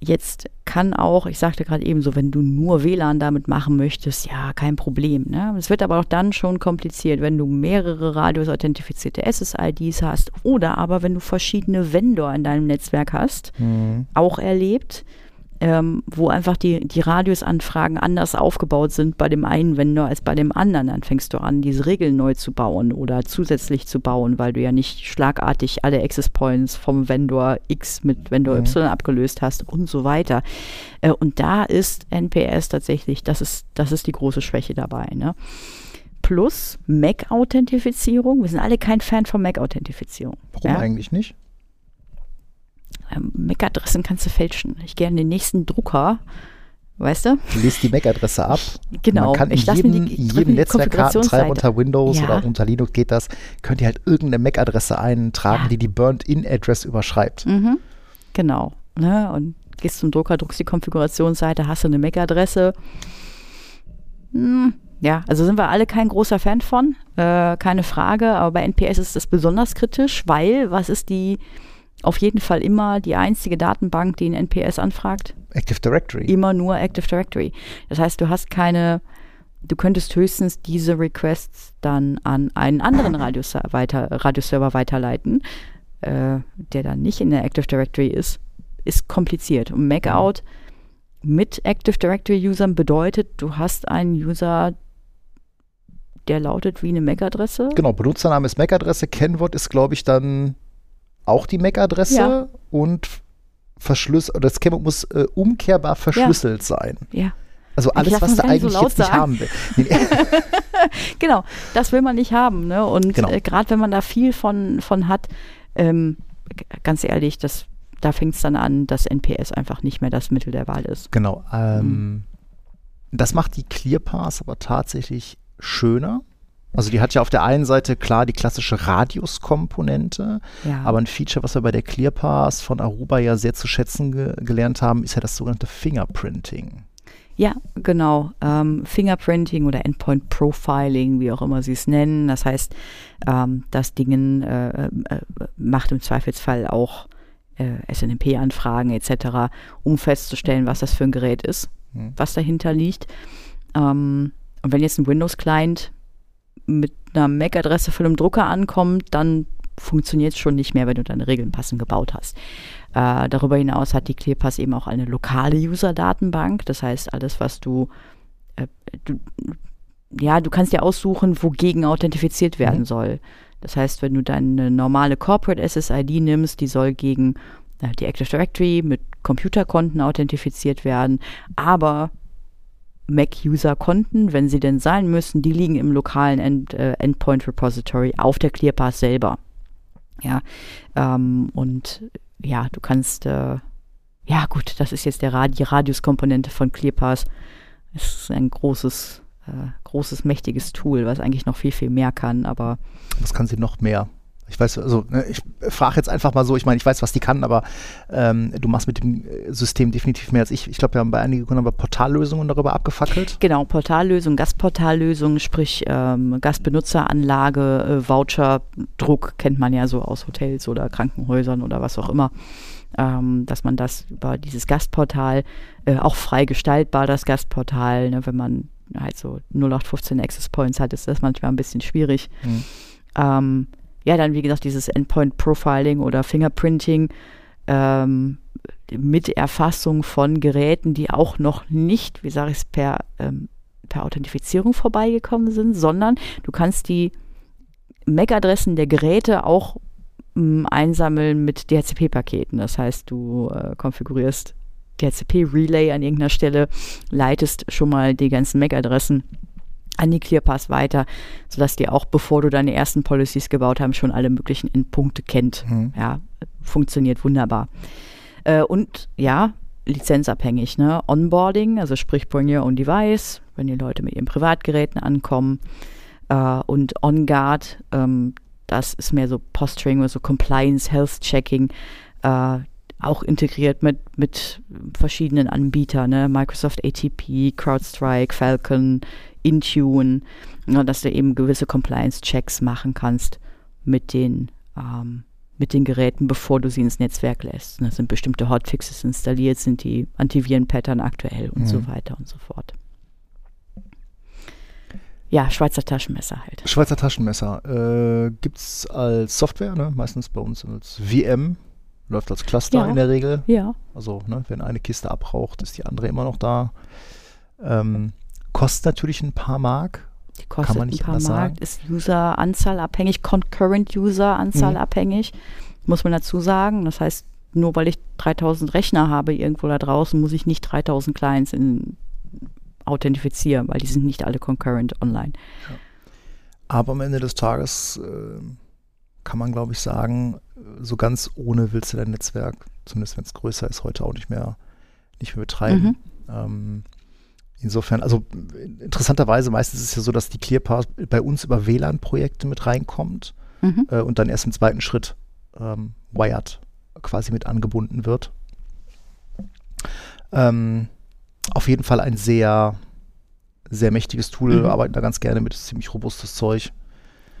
Jetzt kann auch, ich sagte gerade eben so, wenn du nur WLAN damit machen möchtest, ja, kein Problem. Ne? Es wird aber auch dann schon kompliziert, wenn du mehrere Radius-authentifizierte SSIDs hast oder aber wenn du verschiedene Vendor in deinem Netzwerk hast, auch erlebt, ähm, wo einfach die, die Radiusanfragen anders aufgebaut sind bei dem einen Vendor als bei dem anderen. Dann fängst du an, diese Regeln neu zu bauen oder zusätzlich zu bauen, weil du ja nicht schlagartig alle Access Points vom Vendor X mit Vendor Mhm. Y abgelöst hast und so weiter. Äh, und da ist NPS tatsächlich, das ist, das ist die große Schwäche dabei. Ne? Plus MAC-Authentifizierung. Wir sind alle kein Fan von MAC-Authentifizierung. Warum ja? eigentlich nicht? Ähm, MAC-Adressen kannst du fälschen. Ich gehe an den nächsten Drucker, weißt du? Du liest die MAC-Adresse ab. Genau. Man kann in ich mir jedem, die, in jedem Netzwerkkartentreiber unter Windows Ja. oder unter Linux geht das, könnt ihr halt irgendeine MAC-Adresse eintragen, Ja. die die Burnt-In-Address überschreibt. Mhm. Genau. Ne? Und gehst zum Drucker, druckst die Konfigurationsseite, hast du eine MAC-Adresse. Hm, ja, also sind wir alle kein großer Fan von, äh, keine Frage. Aber bei NPS ist das besonders kritisch, weil was ist die auf jeden Fall immer die einzige Datenbank, die ein NPS anfragt? Active Directory. immer nur Active Directory. Das heißt, du hast keine, du könntest höchstens diese Requests dann an einen anderen weiter, Radioserver weiterleiten, äh, der dann nicht in der Active Directory ist. Ist kompliziert. Und Macout mit Active Directory Usern bedeutet, du hast einen User, der lautet wie eine MAC-Adresse. Genau, Benutzername ist MAC-Adresse, Kennwort ist, glaube ich, dann auch die MAC-Adresse Ja. und Verschlüs oder das Kennwort muss äh, umkehrbar verschlüsselt sein. Ja. Also alles, was du so eigentlich laut jetzt nicht haben will. Genau, das will man nicht haben. Ne? Und Genau. äh, gerade wenn man da viel von, von hat, ähm, ganz ehrlich, das, da fängt es dann an, dass NPS einfach nicht mehr das Mittel der Wahl ist. genau. Ähm, Mhm. Das macht die ClearPass aber tatsächlich schöner. Also die hat ja auf der einen Seite klar die klassische Radius-Komponente, Ja. aber ein Feature, was wir bei der ClearPass von Aruba ja sehr zu schätzen ge gelernt haben, ist ja das sogenannte Fingerprinting. Ja, genau. Ähm, Fingerprinting oder Endpoint Profiling, wie auch immer sie es nennen. Das heißt, ähm, das Ding äh, äh, macht im Zweifelsfall auch äh, SNMP-Anfragen etc., um festzustellen, was das für ein Gerät ist, Hm. was dahinter liegt. Ähm, und wenn jetzt ein Windows-Client mit einer MAC-Adresse von einem Drucker ankommt, dann funktioniert es schon nicht mehr, wenn du deine Regeln passend gebaut hast. Äh, darüber hinaus hat die ClearPass eben auch eine lokale User-Datenbank. Das heißt, alles, was du, äh, du, ja, du kannst dir aussuchen, wogegen authentifiziert werden Mhm. soll. Das heißt, wenn du deine normale Corporate SSID nimmst, die soll gegen äh, die Active Directory mit Computerkonten authentifiziert werden, aber Mac-User-Konten, wenn sie denn sein müssen, die liegen im lokalen End, äh, Endpoint Repository auf der ClearPass selber. Ja, ähm, und ja, du kannst, äh, ja gut, das ist jetzt der Rad die Radiuskomponente von ClearPass. Es ist ein großes, äh, großes, mächtiges Tool, was eigentlich noch viel, viel mehr kann, aber. Was kann sie noch mehr? Ich weiß, also ne, ich frage jetzt einfach mal so, ich meine, ich weiß, was die kann, aber ähm, du machst mit dem äh, System definitiv mehr als ich. Ich glaube, wir haben bei einigen Kunden aber Portallösungen darüber abgefackelt. Genau, Portallösungen, Gastportallösungen, sprich ähm, Gastbenutzeranlage, äh, Voucherdruck kennt man ja so aus Hotels oder Krankenhäusern oder was auch immer. Ähm, dass man das über dieses Gastportal äh, auch frei gestaltbar, das Gastportal, ne, wenn man halt so 0815 Access Points hat, ist das manchmal ein bisschen schwierig. Mhm. Ähm, ja, dann wie gesagt dieses Endpoint Profiling oder Fingerprinting ähm, mit Erfassung von Geräten, die auch noch nicht, wie sage ich es, per, ähm, per Authentifizierung vorbeigekommen sind, sondern du kannst die MAC-Adressen der Geräte auch ähm, einsammeln mit DHCP-Paketen. Das heißt, du äh, konfigurierst DHCP-Relay an irgendeiner Stelle, leitest schon mal die ganzen MAC-Adressen an die ClearPass weiter, sodass die auch, bevor du deine ersten Policies gebaut hast, schon alle möglichen Endpunkte kennt. Mhm. Ja, funktioniert wunderbar. Äh, und ja, lizenzabhängig, ne? Onboarding, also sprich Bring Your Own Device, wenn die Leute mit ihren Privatgeräten ankommen. Äh, und OnGuard, ähm, das ist mehr so Posturing oder so Compliance, Health Checking. Äh, auch integriert mit, mit verschiedenen Anbietern, ne? Microsoft ATP, CrowdStrike, Falcon, Intune, ja, dass du eben gewisse Compliance-Checks machen kannst mit den, ähm, mit den Geräten, bevor du sie ins Netzwerk lässt. Da sind bestimmte Hotfixes installiert, sind die Antiviren-Pattern aktuell und mhm. so weiter und so fort. Ja, Schweizer Taschenmesser halt. Schweizer Taschenmesser. Äh, Gibt es als Software, ne? meistens bei uns als VM, läuft als Cluster ja. in der Regel. Ja. Also, ne, wenn eine Kiste abraucht, ist die andere immer noch da. Ähm, Kostet natürlich ein paar Mark. Die kostet Kann man nicht ein paar Mark, sagen. ist User-Anzahl abhängig, Concurrent User-Anzahl mhm. abhängig, muss man dazu sagen. Das heißt, nur weil ich 3000 Rechner habe irgendwo da draußen, muss ich nicht 3000 Clients in, authentifizieren, weil die sind nicht alle concurrent online. Ja. Aber am Ende des Tages äh, kann man, glaube ich, sagen, so ganz ohne willst du dein Netzwerk, zumindest wenn es größer ist, heute auch nicht mehr, nicht mehr betreiben. Mhm. Ähm, Insofern, also interessanterweise meistens ist es ja so, dass die ClearPass bei uns über WLAN-Projekte mit reinkommt mhm. äh, und dann erst im zweiten Schritt ähm, Wired quasi mit angebunden wird. Ähm, auf jeden Fall ein sehr, sehr mächtiges Tool, mhm. arbeiten da ganz gerne mit, ziemlich robustes Zeug.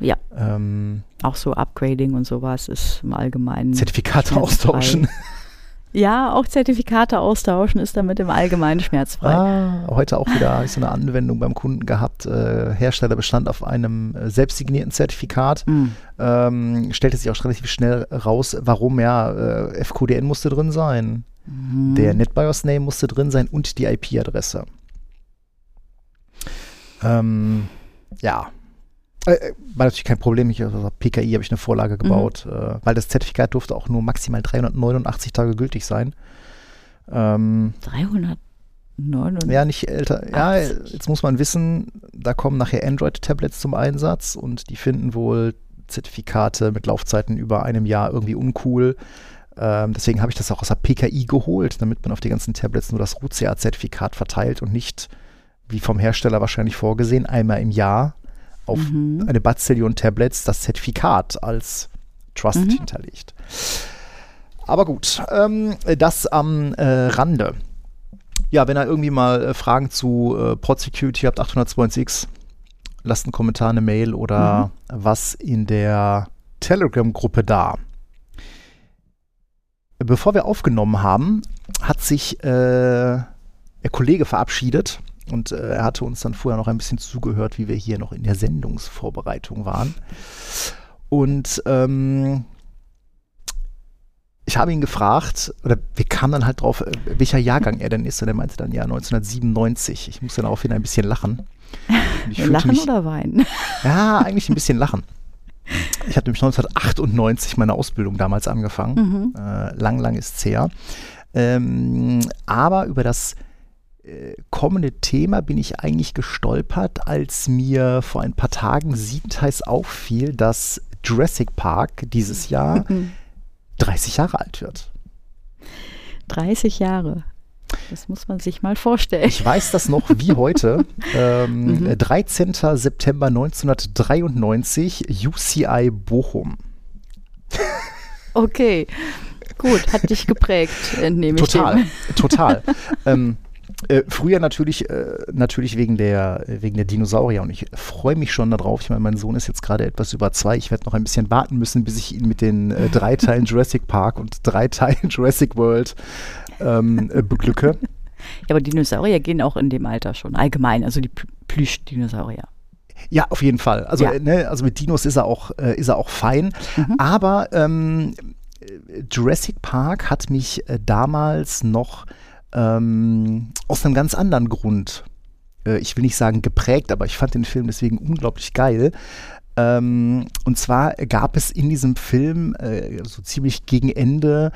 Ja. Ähm, auch so Upgrading und sowas ist im Allgemeinen. Zertifikate austauschen. Ja, auch Zertifikate austauschen ist damit im Allgemeinen schmerzfrei. Ah, heute auch wieder habe ich so eine Anwendung beim Kunden gehabt. Äh, Hersteller bestand auf einem äh, selbstsignierten Zertifikat. Mhm. Ähm, stellte sich auch relativ schnell raus, warum ja, äh, FQDN musste drin sein. Mhm. Der NetBIOS-Name musste drin sein und die IP-Adresse. Ähm, ja, äh, äh, war natürlich kein Problem. Ich, also PKI habe ich eine Vorlage gebaut, mhm. äh, weil das Zertifikat durfte auch nur maximal 389 Tage gültig sein. Ähm, 389? Ja, nicht älter. Ja, jetzt muss man wissen, da kommen nachher Android-Tablets zum Einsatz und die finden wohl Zertifikate mit Laufzeiten über einem Jahr irgendwie uncool. Ähm, deswegen habe ich das auch aus der PKI geholt, damit man auf die ganzen Tablets nur das RUCA-Zertifikat verteilt und nicht, wie vom Hersteller wahrscheinlich vorgesehen, einmal im Jahr auf mhm. eine Bazillion Tablets das Zertifikat als Trusted mhm. hinterlegt. Aber gut, ähm, das am äh, Rande. Ja, wenn ihr irgendwie mal äh, Fragen zu äh, Pod Security habt, 802.x, lasst einen Kommentar, eine Mail oder mhm. was in der Telegram-Gruppe da. Bevor wir aufgenommen haben, hat sich äh, der Kollege verabschiedet und äh, er hatte uns dann vorher noch ein bisschen zugehört, wie wir hier noch in der Sendungsvorbereitung waren. Und ähm, ich habe ihn gefragt, oder wir kamen dann halt drauf, äh, welcher Jahrgang er denn ist. Und er meinte dann ja 1997. Ich musste daraufhin ein bisschen lachen. lachen mich, oder weinen? Ja, eigentlich ein bisschen lachen. Ich hatte nämlich 1998 meine Ausbildung damals angefangen. Mhm. Äh, lang, lang ist es her. Ähm, aber über das kommende Thema bin ich eigentlich gestolpert, als mir vor ein paar Tagen siebenteils auffiel, dass Jurassic Park dieses Jahr 30 Jahre alt wird. 30 Jahre. Das muss man sich mal vorstellen. Ich weiß das noch wie heute. Ähm, Mhm. 13. September 1993, UCI Bochum. Okay, gut, hat dich geprägt, entnehme ich Total, total. ähm, äh, früher natürlich, äh, natürlich wegen der, wegen der Dinosaurier und ich freue mich schon darauf. Ich meine, mein Sohn ist jetzt gerade etwas über zwei. Ich werde noch ein bisschen warten müssen, bis ich ihn mit den äh, drei Teilen Jurassic Park und drei Teilen Jurassic World ähm, äh, beglücke. Ja, aber Dinosaurier gehen auch in dem Alter schon, allgemein, also die Pl- Plüsch-Dinosaurier. Ja, auf jeden Fall. Also, Ja. äh, ne, also mit Dinos ist er auch, äh, ist er auch fein. Aber ähm, äh, Jurassic Park hat mich damals noch ähm, aus einem ganz anderen Grund, äh, ich will nicht sagen geprägt, aber ich fand den Film deswegen unglaublich geil. Ähm, und zwar gab es in diesem Film äh, so ziemlich gegen Ende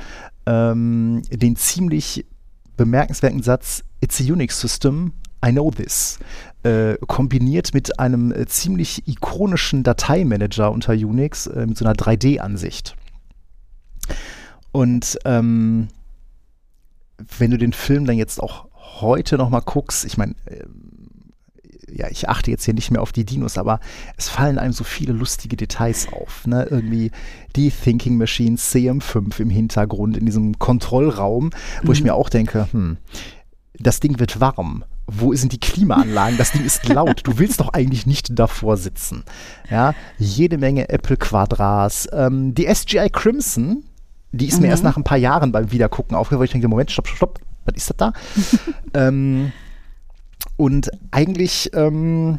ähm, den ziemlich bemerkenswerten Satz It's a Unix System, I know this. Äh, kombiniert mit einem äh, ziemlich ikonischen Dateimanager unter Unix äh, mit so einer 3D-Ansicht. Und ähm, wenn du den Film dann jetzt auch heute noch mal guckst, ich meine, äh, ja, ich achte jetzt hier nicht mehr auf die Dinos, aber es fallen einem so viele lustige Details auf. Ne? Irgendwie die Thinking Machine CM5 im Hintergrund in diesem Kontrollraum, wo ich mir auch denke, hm, das Ding wird warm. Wo sind die Klimaanlagen? Das Ding ist laut. Du willst doch eigentlich nicht davor sitzen. Ja, jede Menge Apple Quadras. Ähm, die SGI Crimson, die ist mir erst nach ein paar Jahren beim Wiedergucken aufgefallen, weil ich denke, Moment, stopp, stopp, stopp, was ist das da? ähm, und eigentlich, ähm,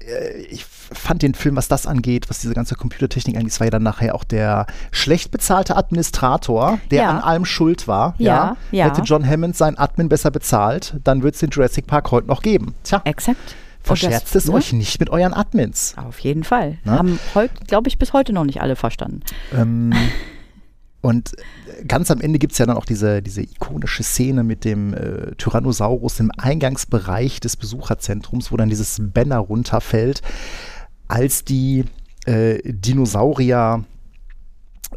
äh, ich fand den Film, was das angeht, was diese ganze Computertechnik angeht, es war ja dann nachher auch der schlecht bezahlte Administrator, der Ja. an allem schuld war. Ja, ja. Hätte John Hammond seinen Admin besser bezahlt, dann wird es den Jurassic Park heute noch geben. Tja, Exakt. Verscherzt das, es ne? euch nicht mit euren Admins. Auf jeden Fall. Na? Haben heute, glaube ich, bis heute noch nicht alle verstanden. Ähm, und ganz am Ende gibt es ja dann auch diese, diese ikonische Szene mit dem äh, Tyrannosaurus im Eingangsbereich des Besucherzentrums, wo dann dieses Banner runterfällt, als die äh, Dinosaurier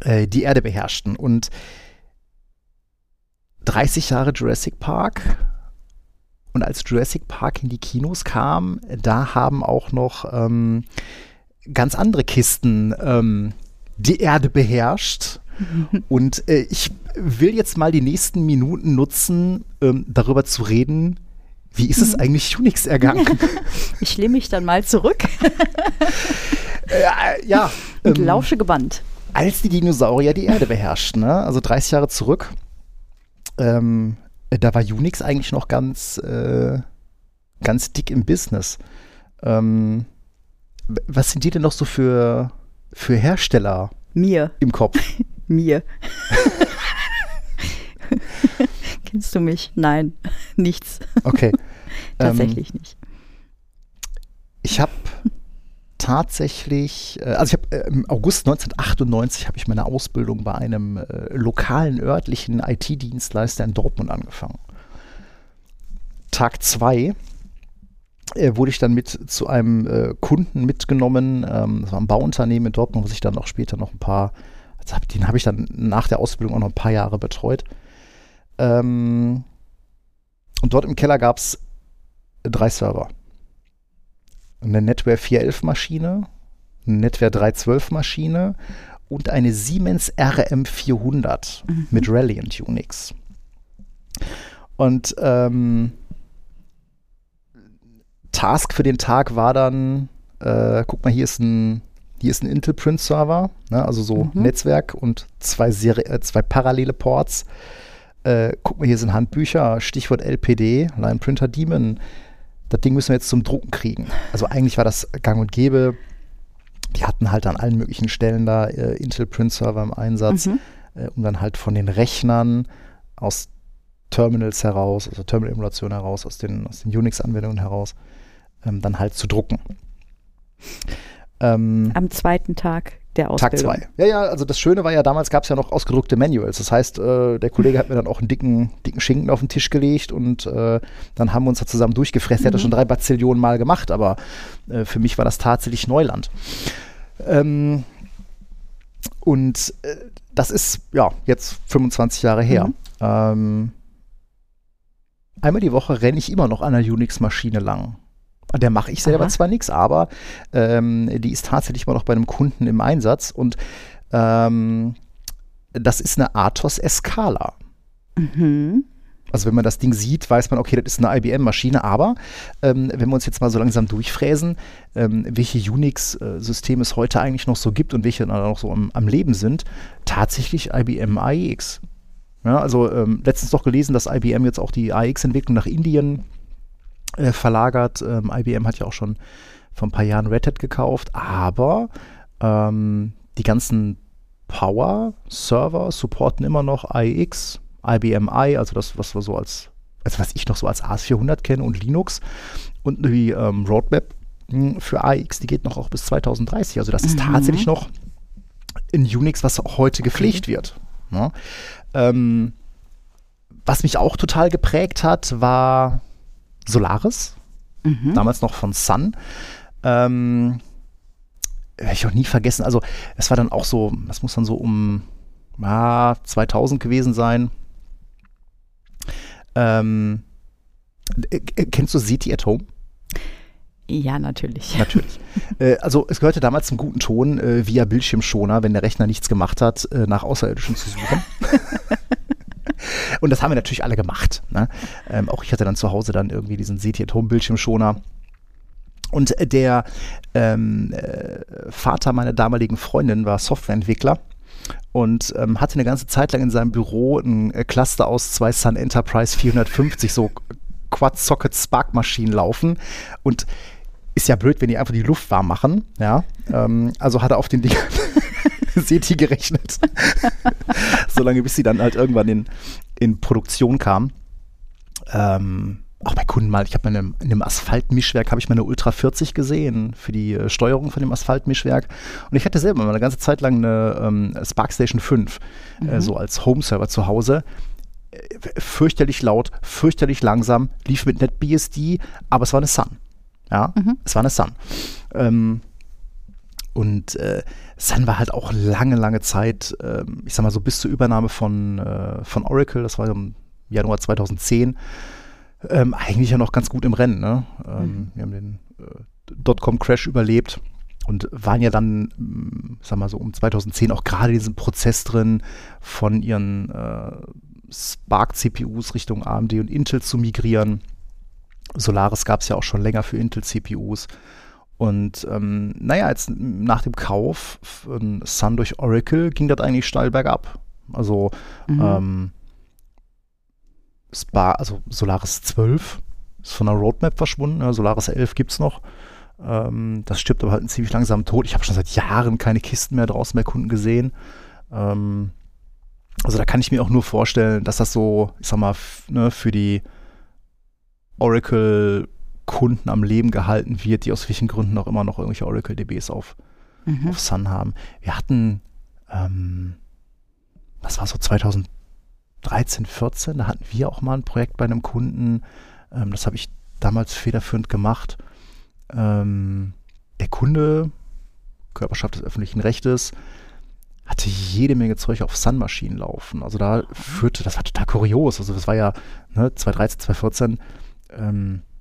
äh, die Erde beherrschten. Und 30 Jahre Jurassic Park. Und als Jurassic Park in die Kinos kam, da haben auch noch ähm, ganz andere Kisten ähm, die Erde beherrscht. Und äh, ich will jetzt mal die nächsten Minuten nutzen, ähm, darüber zu reden, wie ist es eigentlich Unix ergangen? Ich lehne mich dann mal zurück äh, ja, und ähm, lausche gebannt. als die Dinosaurier die Erde beherrschten, ne? also 30 Jahre zurück, ähm, äh, da war Unix eigentlich noch ganz, äh, ganz dick im Business. Ähm, was sind die denn noch so für, für Hersteller Mir, im Kopf? Mir. Kennst du mich? Nein, nichts. Okay. Ähm, Tatsächlich nicht. Ich habe tatsächlich, äh, also ich habe äh, im August 1998 habe ich meine Ausbildung bei einem äh, lokalen örtlichen IT-Dienstleister in Dortmund angefangen. Tag zwei wurde ich dann mit zu einem Kunden mitgenommen. Ähm, das war ein Bauunternehmen in Dortmund, wo ich dann auch später noch ein paar, den habe ich dann nach der Ausbildung auch noch ein paar Jahre betreut. Ähm, und dort im Keller gab es drei Server eine Netware 411 Maschine, eine Netware 312 Maschine und eine Siemens RM400 mit Reliant Unix. Und ähm, Task für den Tag war dann, äh, guck mal, hier ist ein, hier ist ein Intel Print Server, ne, also so Mhm. Netzwerk und zwei, Seri äh, zwei parallele Ports. Äh, guck mal, hier sind Handbücher, Stichwort LPD, Line Printer Daemon. Das Ding müssen wir jetzt zum Drucken kriegen. Also eigentlich war das gang und gäbe. Die hatten halt an allen möglichen Stellen da äh, Intel Print Server im Einsatz, Mhm. äh, um dann halt von den Rechnern aus Terminals heraus, also Terminal-Emulation heraus, aus den, aus den Unix-Anwendungen heraus, ähm, dann halt zu drucken. Ähm, Am zweiten Tag der Tag Ausbildung. zwei. Ja, ja, also das Schöne war ja, damals gab es ja noch ausgedruckte Manuals. Das heißt, äh, der Kollege hat mir dann auch einen dicken, dicken Schinken auf den Tisch gelegt und äh, dann haben wir uns da zusammen durchgefressen. Der hat das schon drei Bazillionen Mal gemacht, aber äh, für mich war das tatsächlich Neuland. Ähm, und äh, das ist ja jetzt 25 Jahre her. Mhm. Ähm, einmal die Woche renne ich immer noch an einer Unix-Maschine lang. Der mache ich selber Aha. zwar nichts, aber ähm, die ist tatsächlich immer noch bei einem Kunden im Einsatz und ähm, das ist eine Athos Escala. Mhm. Also wenn man das Ding sieht, weiß man, okay, das ist eine IBM-Maschine, aber ähm, wenn wir uns jetzt mal so langsam durchfräsen, ähm, welche Unix-Systeme es heute eigentlich noch so gibt und welche dann noch so am, am Leben sind, tatsächlich IBM AIX. Ja, also ähm, letztens doch gelesen, dass IBM jetzt auch die AIX-Entwicklung nach Indien äh, verlagert. Ähm, IBM hat ja auch schon vor ein paar Jahren Red Hat gekauft, aber ähm, die ganzen Power-Server supporten immer noch AIX, IBM i, also das, was wir so als, also was ich noch so als AS400 kenne und Linux und die ähm, Roadmap mh, für AIX, die geht noch auch bis 2030. Also das ist Mhm. tatsächlich noch in Unix, was auch heute gepflegt wird. Ne? Ähm, was mich auch total geprägt hat, war Solaris, Mhm. damals noch von Sun. Ähm, werde ich auch nie vergessen. Also, es war dann auch so, das muss dann so um ja, 2000 gewesen sein. Ähm, äh, äh, kennst du City at Home? Ja, natürlich. Natürlich. äh, also es gehörte damals zum guten Ton, äh, via Bildschirmschoner, wenn der Rechner nichts gemacht hat, äh, nach Außerirdischen zu suchen. Und das haben wir natürlich alle gemacht. Ne? Ähm, auch ich hatte dann zu Hause dann irgendwie diesen City at Home Bildschirmschoner. Und der ähm, äh, Vater meiner damaligen Freundin war Softwareentwickler und ähm, hatte eine ganze Zeit lang in seinem Büro ein äh, Cluster aus zwei Sun Enterprise 450 so Quad-Socket Spark-Maschinen laufen und ist ja blöd, wenn die einfach die Luft warm machen, ja. Ähm, also hat er auf den Dingern SETI gerechnet. Solange bis sie dann halt irgendwann in, in Produktion kam. Ähm, auch bei Kunden mal, ich habe in einem, in einem Asphaltmischwerk habe ich meine Ultra 40 gesehen für die äh, Steuerung von dem Asphaltmischwerk. Und ich hatte selber mal eine ganze Zeit lang eine ähm, Spark Station 5, äh, so als Home-Server zu Hause. Äh, fürchterlich laut, fürchterlich langsam, lief mit NetBSD, aber es war eine Sun. Ja, es war eine Sun. Ähm, und äh, Sun war halt auch lange, lange Zeit, ähm, ich sag mal so bis zur Übernahme von, äh, von Oracle, das war im Januar 2010, ähm, eigentlich ja noch ganz gut im Rennen. Ne? Ähm, Wir haben den äh, Dotcom-Crash überlebt und waren ja dann, ähm, sag mal so um 2010 auch gerade in diesem Prozess drin, von ihren äh, Spark-CPUs Richtung AMD und Intel zu migrieren. Solaris gab es ja auch schon länger für Intel-CPUs. Und ähm, naja, jetzt nach dem Kauf von Sun durch Oracle ging das eigentlich steil bergab. Also Mhm. ähm, Spa, also Solaris 12 ist von der Roadmap verschwunden. Ja, Solaris 11 gibt es noch. Ähm, das stirbt aber halt einen ziemlich langsamen Tod. Ich habe schon seit Jahren keine Kisten mehr draußen bei Kunden gesehen. Ähm, also da kann ich mir auch nur vorstellen, dass das so, ich sag mal, ne, für die Oracle-Kunden am Leben gehalten wird, die aus welchen Gründen auch immer noch irgendwelche Oracle-DBs auf, Mhm. auf Sun haben. Wir hatten, ähm, das war so 2013, 14, da hatten wir auch mal ein Projekt bei einem Kunden, ähm, das habe ich damals federführend gemacht. Ähm, der Kunde, Körperschaft des öffentlichen Rechtes, hatte jede Menge Zeug auf Sun-Maschinen laufen. Also da führte, das war total kurios. Also das war ja ne, 2013, 2014, ähm, äh,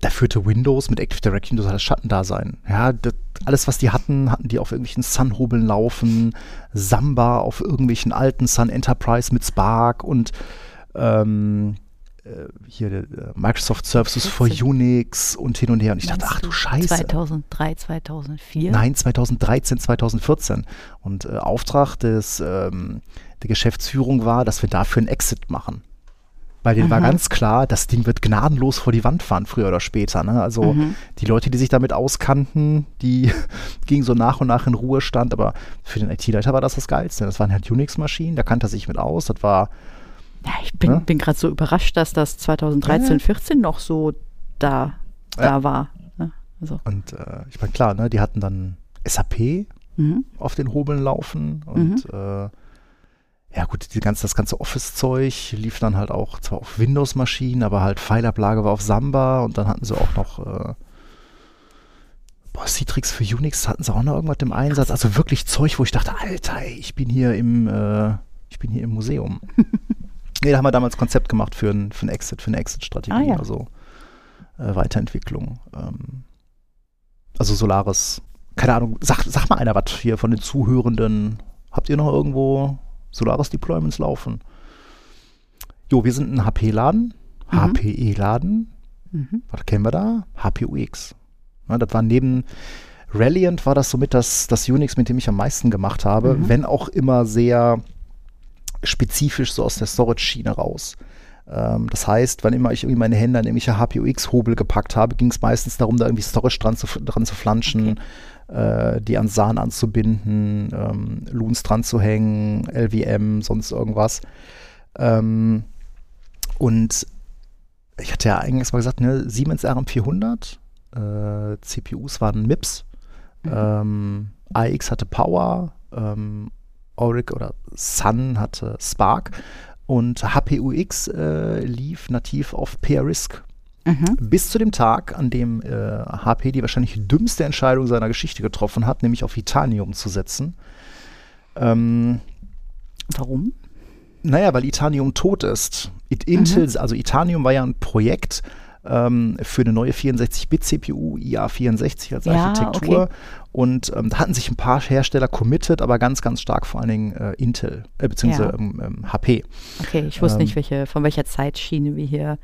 da führte Windows mit Active Directory das alles Schattendasein. Ja, das, alles, was die hatten, hatten die auf irgendwelchen Sun-Hobeln laufen, Samba auf irgendwelchen alten Sun Enterprise mit Spark und ähm, äh, hier äh, Microsoft Services for 14. Unix und hin und her. Und ich dachte, Meinst ach du du Scheiße. 2003, 2004? Nein, 2013, 2014. Und äh, Auftrag des, ähm, der Geschäftsführung war, dass wir dafür einen Exit machen. Weil denen war Aha. ganz klar, das Ding wird gnadenlos vor die Wand fahren, früher oder später. Ne? Also Mhm. die Leute, die sich damit auskannten, die gingen so nach und nach in Ruhestand. Aber für den IT-Leiter war das das Geilste. Das waren halt Unix-Maschinen, da kannte er sich mit aus. Das war, Ja, ich bin, Ne? bin gerade so überrascht, dass das 2013, Ja. 14 noch so da, da Ja. war. Ne? Also, und äh, ich meine, klar, ne, die hatten dann SAP mhm. auf den Hobeln laufen und äh, ja gut, die ganze, das ganze Office-Zeug lief dann halt auch zwar auf Windows-Maschinen, aber halt Pfeilablage war auf Samba und dann hatten sie auch noch äh, boah, Citrix für Unix hatten sie auch noch irgendwas im Einsatz. Also wirklich Zeug, wo ich dachte, Alter, ich bin hier im, äh, ich bin hier im Museum. Nee, da haben wir damals Konzept gemacht für ein, für ein Exit, für eine Exit-Strategie, Ah, ja. also äh, Weiterentwicklung. Ähm, also Solaris, keine Ahnung, sag, sag mal einer was hier von den Zuhörenden. Habt ihr noch irgendwo Solaris-Deployments laufen? Jo, wir sind ein HP-Laden, Mhm. HPE-Laden, Mhm. was kennen wir da? HPUX. Ja, das war neben Reliant war das somit das, das Unix, mit dem ich am meisten gemacht habe, Mhm. wenn auch immer sehr spezifisch so aus der Storage-Schiene raus. Ähm, das heißt, wann immer ich irgendwie meine Hände an irgendwelche HPUX-Hobel gepackt habe, ging es meistens darum, da irgendwie Storage dran zu, dran zu flanschen, äh, die an SAN anzubinden, ähm, Loons dran zu hängen, LVM, sonst irgendwas. Ähm, und ich hatte ja eingangs mal gesagt, ne, Siemens RM400, äh, CPUs waren MIPS, Mhm. ähm, AX hatte Power, ähm, Auric oder Sun hatte Spark und HPUX äh, lief nativ auf PRISC. Mhm. Bis zu dem Tag, an dem äh, HP die wahrscheinlich dümmste Entscheidung seiner Geschichte getroffen hat, nämlich auf Itanium zu setzen. Ähm, Warum? naja, weil Itanium tot ist. It, Intel, also Itanium war ja ein Projekt ähm, für eine neue 64-Bit-CPU, IA64 als Ja, Architektur. okay. Und ähm, da hatten sich ein paar Hersteller committed, aber ganz, ganz stark vor allen Dingen äh, Intel, äh, beziehungsweise Ja. ähm, ähm, HP. Okay, ich wusste Ähm, nicht, welche, von welcher Zeitschiene wir hier.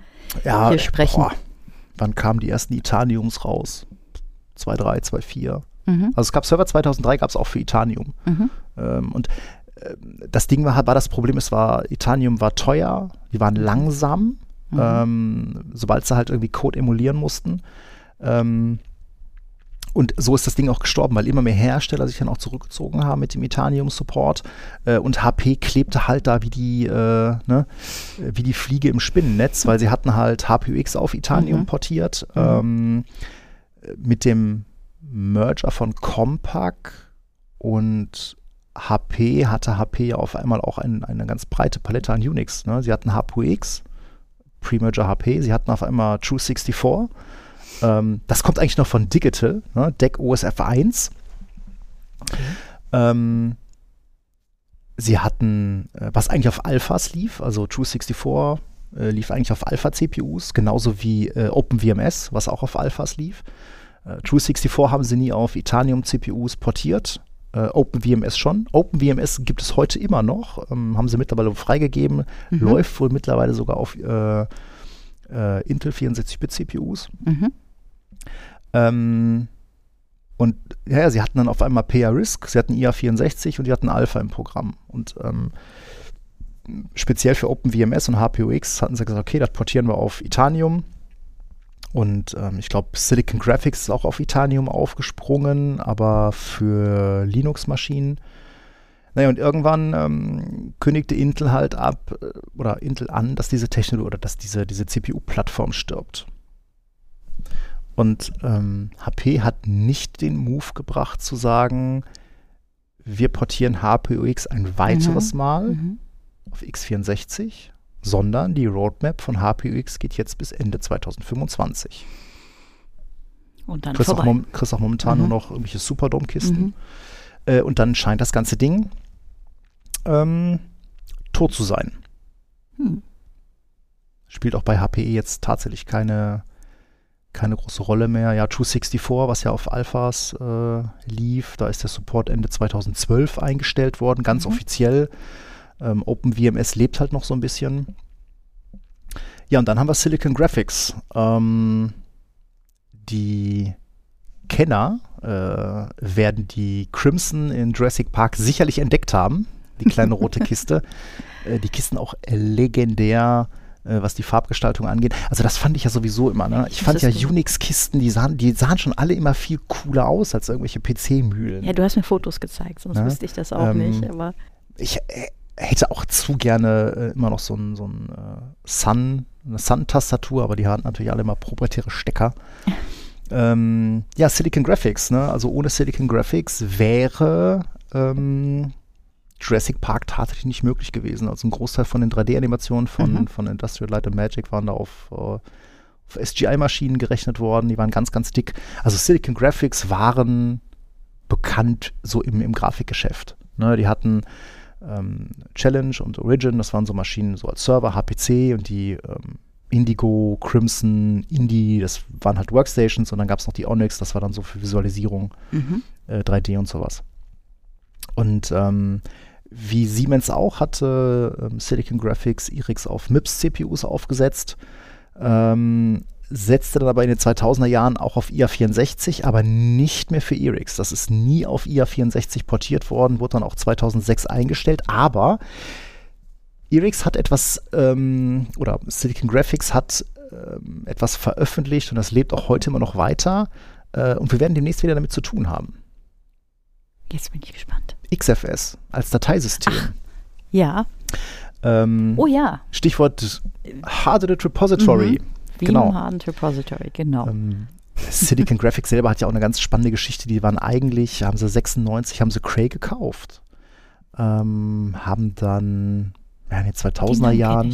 Ja, Hier sprechen. Boah, wann kamen die ersten Itaniums raus? 2.3, 2.4. Mhm. Also es gab Server 2003, gab es auch für Itanium. Mhm. Ähm, und ähm, das Ding war, war das Problem, es war, Itanium war teuer, die waren langsam, Mhm. ähm, sobald sie halt irgendwie Code emulieren mussten. Ähm, und so ist das Ding auch gestorben, weil immer mehr Hersteller sich dann auch zurückgezogen haben mit dem Itanium-Support. Äh, und HP klebte halt da wie die, äh, ne, wie die Fliege im Spinnennetz, weil sie hatten halt HPUX auf Itanium Mhm. portiert. Mhm. Ähm, mit dem Merger von Compaq und HP hatte HP ja auf einmal auch ein, eine ganz breite Palette an Unix. Ne? Sie hatten HPUX, Pre-Merger HP, sie hatten auf einmal True 64. Ähm, das kommt eigentlich noch von Digital, ne? DEC OSF 1. Ähm, sie hatten, äh, was eigentlich auf Alphas lief, also True 64 äh, lief eigentlich auf Alpha-CPUs, genauso wie äh, OpenVMS, was auch auf Alphas lief. Äh, True 64 haben sie nie auf Itanium-CPUs portiert. Äh, OpenVMS schon. OpenVMS gibt es heute immer noch. Ähm, haben sie mittlerweile freigegeben. Mhm. Läuft wohl mittlerweile sogar auf äh, äh, Intel 64-Bit-CPUs. Mhm. Ähm, und ja, sie hatten dann auf einmal PA-RISC, sie hatten IA64 und die hatten Alpha im Programm. Und ähm, speziell für OpenVMS und HPUX hatten sie gesagt, okay, das portieren wir auf Itanium. Und ähm, ich glaube, Silicon Graphics ist auch auf Itanium aufgesprungen, aber für Linux-Maschinen. Naja, und irgendwann ähm, kündigte Intel halt ab äh, oder Intel an, dass diese Technologie oder dass diese, diese CPU-Plattform stirbt. Und ähm, HP hat nicht den Move gebracht zu sagen, wir portieren HPUX ein weiteres Mal Mhm. auf x64, sondern die Roadmap von HPUX geht jetzt bis Ende 2025. Und dann Kriegst auch, vorbei. mom kriegst auch momentan Mhm. nur noch irgendwelche Superdome-Kisten. Mhm. Äh, und dann scheint das ganze Ding ähm, tot zu sein. Hm. Spielt auch bei HPE jetzt tatsächlich keine, keine große Rolle mehr. Ja, True 64, was ja auf Alphas äh, lief, da ist der Support Ende 2012 eingestellt worden, ganz Mhm. offiziell. Ähm, OpenVMS lebt halt noch so ein bisschen. Ja, und dann haben wir Silicon Graphics. Ähm, die Kenner äh, werden die Crimson in Jurassic Park sicherlich entdeckt haben. Die kleine rote Kiste. Äh, die Kisten auch legendär, äh, was die Farbgestaltung angeht. Also das fand ich ja sowieso immer. Ne? Ich fand ja. Unix-Kisten, die sahen, die sahen schon alle immer viel cooler aus als irgendwelche PC-Mühlen. Ja, du hast mir Fotos gezeigt, sonst Ja, wüsste ich das auch ähm, nicht. Aber ich äh, hätte auch zu gerne äh, immer noch so ein, so ein äh, Sun, eine Sun-Tastatur, aber die haben natürlich alle immer proprietäre Stecker. ähm, ja, Silicon Graphics, ne? Also ohne Silicon Graphics wäre ähm, Jurassic Park tatsächlich nicht möglich gewesen. Also ein Großteil von den 3D-Animationen von, Mhm. von Industrial Light and Magic waren da auf, äh, auf SGI-Maschinen gerechnet worden. Die waren ganz, ganz dick. Also Silicon Graphics waren bekannt so im, im Grafikgeschäft. Ne? Die hatten ähm, Challenge und Origin, das waren so Maschinen so als Server, HPC und die ähm, Indigo, Crimson, Indie, das waren halt Workstations und dann gab es noch die Onyx, das war dann so für Visualisierung, Mhm. äh, 3D und sowas. Und ähm, wie Siemens auch hatte ähm, Silicon Graphics IRIX auf MIPS CPUs aufgesetzt, ähm, setzte dann aber in den 2000er Jahren auch auf IA64, aber nicht mehr für IRIX. Das ist nie auf IA64 portiert worden, wurde dann auch 2006 eingestellt, aber IRIX hat etwas, ähm, oder Silicon Graphics hat ähm, etwas veröffentlicht und das lebt auch heute immer noch weiter äh, und wir werden demnächst wieder damit zu tun haben. Jetzt bin ich gespannt. XFS als Dateisystem. Ja. Ähm, Oh ja. Stichwort Hardened Repository. Wie Genau. Hardened Repository, genau. Ähm, Silicon Graphics selber hat ja auch eine ganz spannende Geschichte. Die waren eigentlich, haben sie 96, haben sie Cray gekauft. Ähm, haben dann ja, in den Den 2000er Namen kenn Jahren.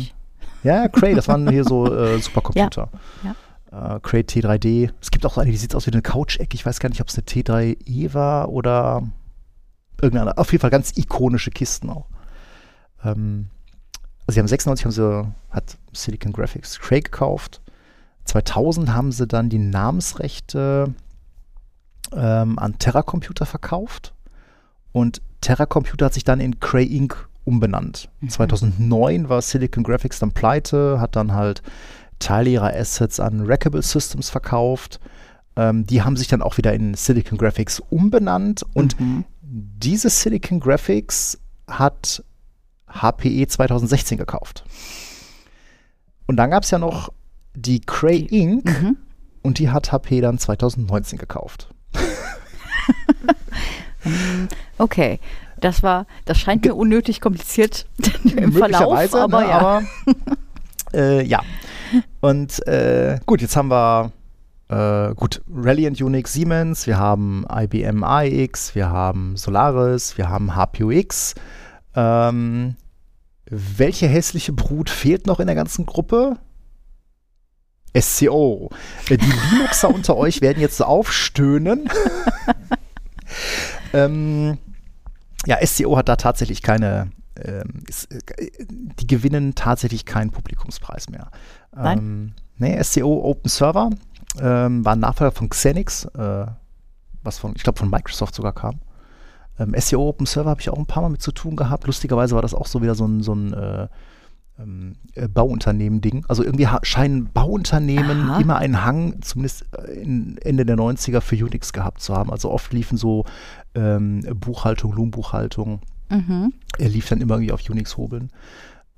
Ja, ja, Cray, das waren hier so äh, Supercomputer. Äh, Cray T3D. Es gibt auch eine, die sieht aus wie eine Couch-Ecke. Ich weiß gar nicht, ob es eine T3E war oder irgendeine. Auf jeden Fall ganz ikonische Kisten auch. Ähm, also sie haben 96 haben sie, hat Silicon Graphics Cray gekauft. 2000 haben sie dann die Namensrechte ähm, an Terra Computer verkauft. Und Terra Computer hat sich dann in Cray Inc. umbenannt. 2009 war Silicon Graphics dann pleite, hat dann halt Teile ihrer Assets an Rackable Systems verkauft. Ähm, die haben sich dann auch wieder in Silicon Graphics umbenannt. Und Mhm. Diese Silicon Graphics hat HPE 2016 gekauft. Und dann gab es ja noch die Cray Inc. Mhm. und die hat HP dann 2019 gekauft. Okay. Das war, das scheint mir unnötig kompliziert im Verlauf, Möglicherweise, aber ne, ja. aber äh, ja. Und äh, gut, jetzt haben wir äh, gut Reliant Unix Siemens, wir haben IBM AIX, wir haben Solaris, wir haben HPUX. Ähm, welche hässliche Brut fehlt noch in der ganzen Gruppe? SCO. Äh, Die Linuxer unter euch werden jetzt so aufstöhnen. ähm, ja, SCO hat da tatsächlich keine, ähm, ist, äh, die gewinnen tatsächlich keinen Publikumspreis mehr. Nein? Ähm, nee, SCO Open Server ähm, war ein Nachfolger von Xenix, äh, was von, ich glaube, von Microsoft sogar kam. Ähm, SEO Open Server habe ich auch ein paar Mal mit zu tun gehabt. Lustigerweise war das auch so wieder so ein, so ein äh, ähm, äh, Bauunternehmen-Ding. Also irgendwie scheinen Bauunternehmen Aha. immer einen Hang, zumindest äh, in Ende der 90er, für Unix gehabt zu haben. Also oft liefen so ähm, Buchhaltung, Lohnbuchhaltung, Mhm. er lief dann immer irgendwie auf Unix-Hobeln.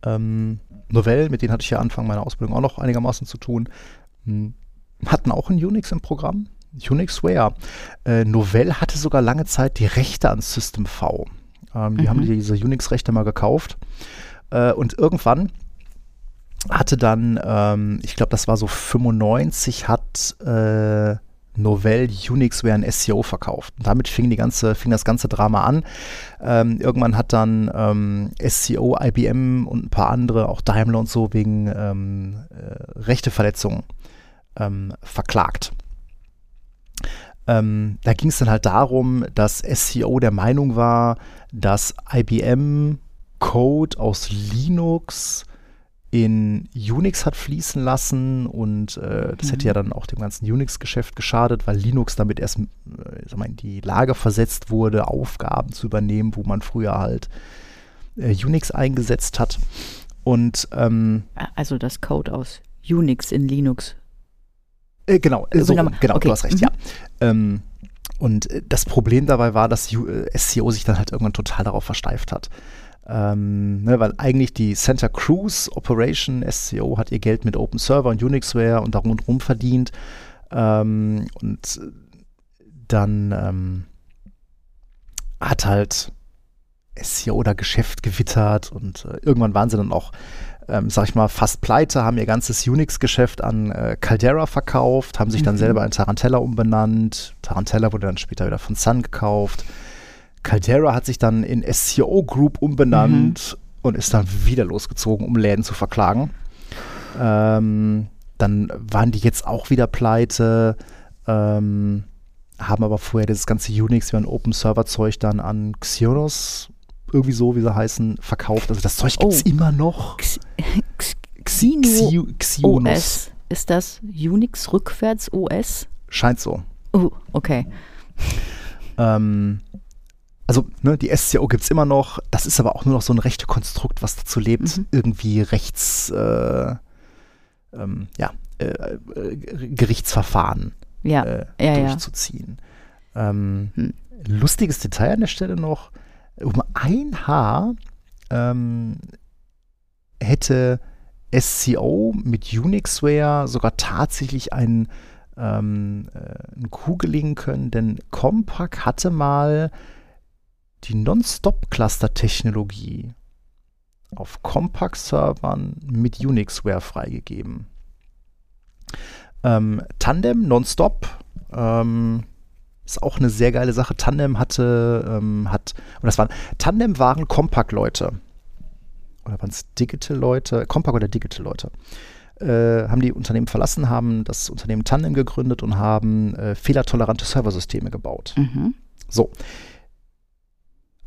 Ähm, Novell, mit denen hatte ich ja Anfang meiner Ausbildung auch noch einigermaßen zu tun, hm, hatten auch ein Unix im Programm. Unixware. Äh, Novell hatte sogar lange Zeit die Rechte an System V. Ähm, die Mhm. haben diese Unix-Rechte mal gekauft. Äh, und irgendwann hatte dann, ähm, ich glaube, das war so 95, hat äh, Novell Unixware ein SEO verkauft. Und damit fing, die ganze, fing das ganze Drama an. Ähm, irgendwann hat dann ähm, SCO, IBM und ein paar andere, auch Daimler und so, wegen ähm, äh, Rechteverletzungen ähm, verklagt. Ähm, da ging es dann halt darum, dass SCO der Meinung war, dass IBM Code aus Linux in Unix hat fließen lassen und äh, das hätte ja dann auch dem ganzen Unix-Geschäft geschadet, weil Linux damit erst äh, sag mal, in die Lage versetzt wurde, Aufgaben zu übernehmen, wo man früher halt äh, Unix eingesetzt hat. Und ähm, Also das Code aus Unix in Linux. Äh, genau, äh, so, genau, Okay. du hast recht, Mhm. ja. Ähm, und äh, das Problem dabei war, dass U SCO sich dann halt irgendwann total darauf versteift hat. Ähm, ne, weil eigentlich die Santa Cruz Operation SCO hat ihr Geld mit Open Server und Unixware und darum und rum verdient. Ähm, und dann ähm, hat halt SEO da Geschäft gewittert und äh, irgendwann waren sie dann auch, ähm, sag ich mal, fast pleite, haben ihr ganzes Unix-Geschäft an äh, Caldera verkauft, haben sich dann Mhm. selber in Tarantella umbenannt. Tarantella wurde dann später wieder von Sun gekauft. Caldera hat sich dann in SCO Group umbenannt und ist dann wieder losgezogen, um Läden zu verklagen. Ähm, dann waren die jetzt auch wieder pleite, ähm, haben aber vorher das ganze Unix wie ein Open Server Zeug dann an Xionos irgendwie so, wie sie heißen, verkauft. Also das Zeug gibt es Oh. immer noch. X, X, Xi- Xino Xi- Xionus. OS. Ist das Unix rückwärts OS? Scheint so. Oh, okay. Ähm, also, ne, die SCO gibt es immer noch. Das ist aber auch nur noch so ein rechte Konstrukt, was dazu lebt, Mhm. irgendwie rechts, äh, ähm, ja, äh, äh, Gerichtsverfahren Ja, äh, ja, ja. durchzuziehen. Ähm, Hm. Lustiges Detail an der Stelle noch: Um ein Haar ähm, hätte SCO mit Unixware sogar tatsächlich einen, ähm, äh, einen Coup gelingen können, denn Compaq hatte mal die Non-Stop-Cluster-Technologie auf Compaq-Servern mit Unixware freigegeben. Ähm, Tandem Nonstop ähm, ist auch eine sehr geile Sache. Tandem hatte, ähm, hat, und das waren, Tandem waren Compaq-Leute. Oder waren es Digital-Leute? Compaq oder Digital-Leute. Äh, haben die Unternehmen verlassen, haben das Unternehmen Tandem gegründet und haben äh, fehlertolerante Serversysteme gebaut. Mhm. So.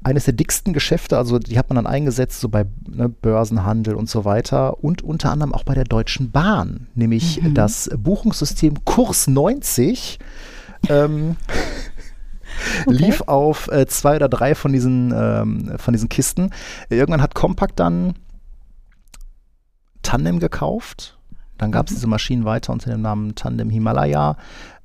Eines der dicksten Geschäfte, also die hat man dann eingesetzt, so bei ne, Börsenhandel und so weiter und unter anderem auch bei der Deutschen Bahn, nämlich Mhm. das Buchungssystem Kurs 90. Ähm, lief auf äh, zwei oder drei von diesen, ähm, von diesen Kisten. Irgendwann hat Compaq dann Tandem gekauft. Dann gab es Mhm. diese Maschinen weiter unter dem Namen Tandem Himalaya.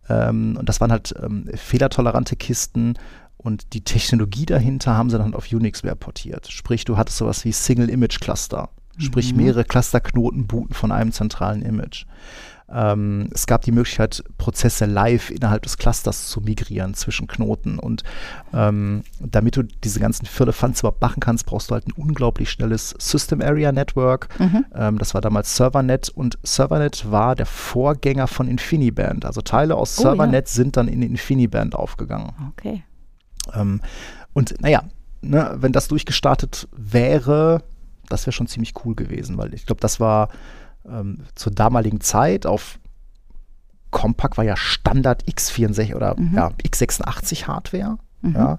Ähm, und das waren halt ähm, fehlertolerante Kisten. Und die Technologie dahinter haben sie dann auf Unixware portiert. Sprich, du hattest sowas wie Single Image Cluster. Sprich, Mhm. mehrere Clusterknoten booten von einem zentralen Image. Ähm, es gab die Möglichkeit, Prozesse live innerhalb des Clusters zu migrieren zwischen Knoten. Und ähm, damit du diese ganzen Firlefanz überhaupt machen kannst, brauchst du halt ein unglaublich schnelles System Area Network. Mhm. Ähm, das war damals Servernet und Servernet war der Vorgänger von InfiniBand. Also Teile aus Oh, ja. Servernet sind dann in InfiniBand aufgegangen. Okay. Ähm, und naja, ne, wenn das durchgestartet wäre, das wäre schon ziemlich cool gewesen, weil ich glaube, das war ähm, zur damaligen Zeit auf Compaq war ja Standard x64 oder Mhm. ja, x86 Hardware, Mhm. ja,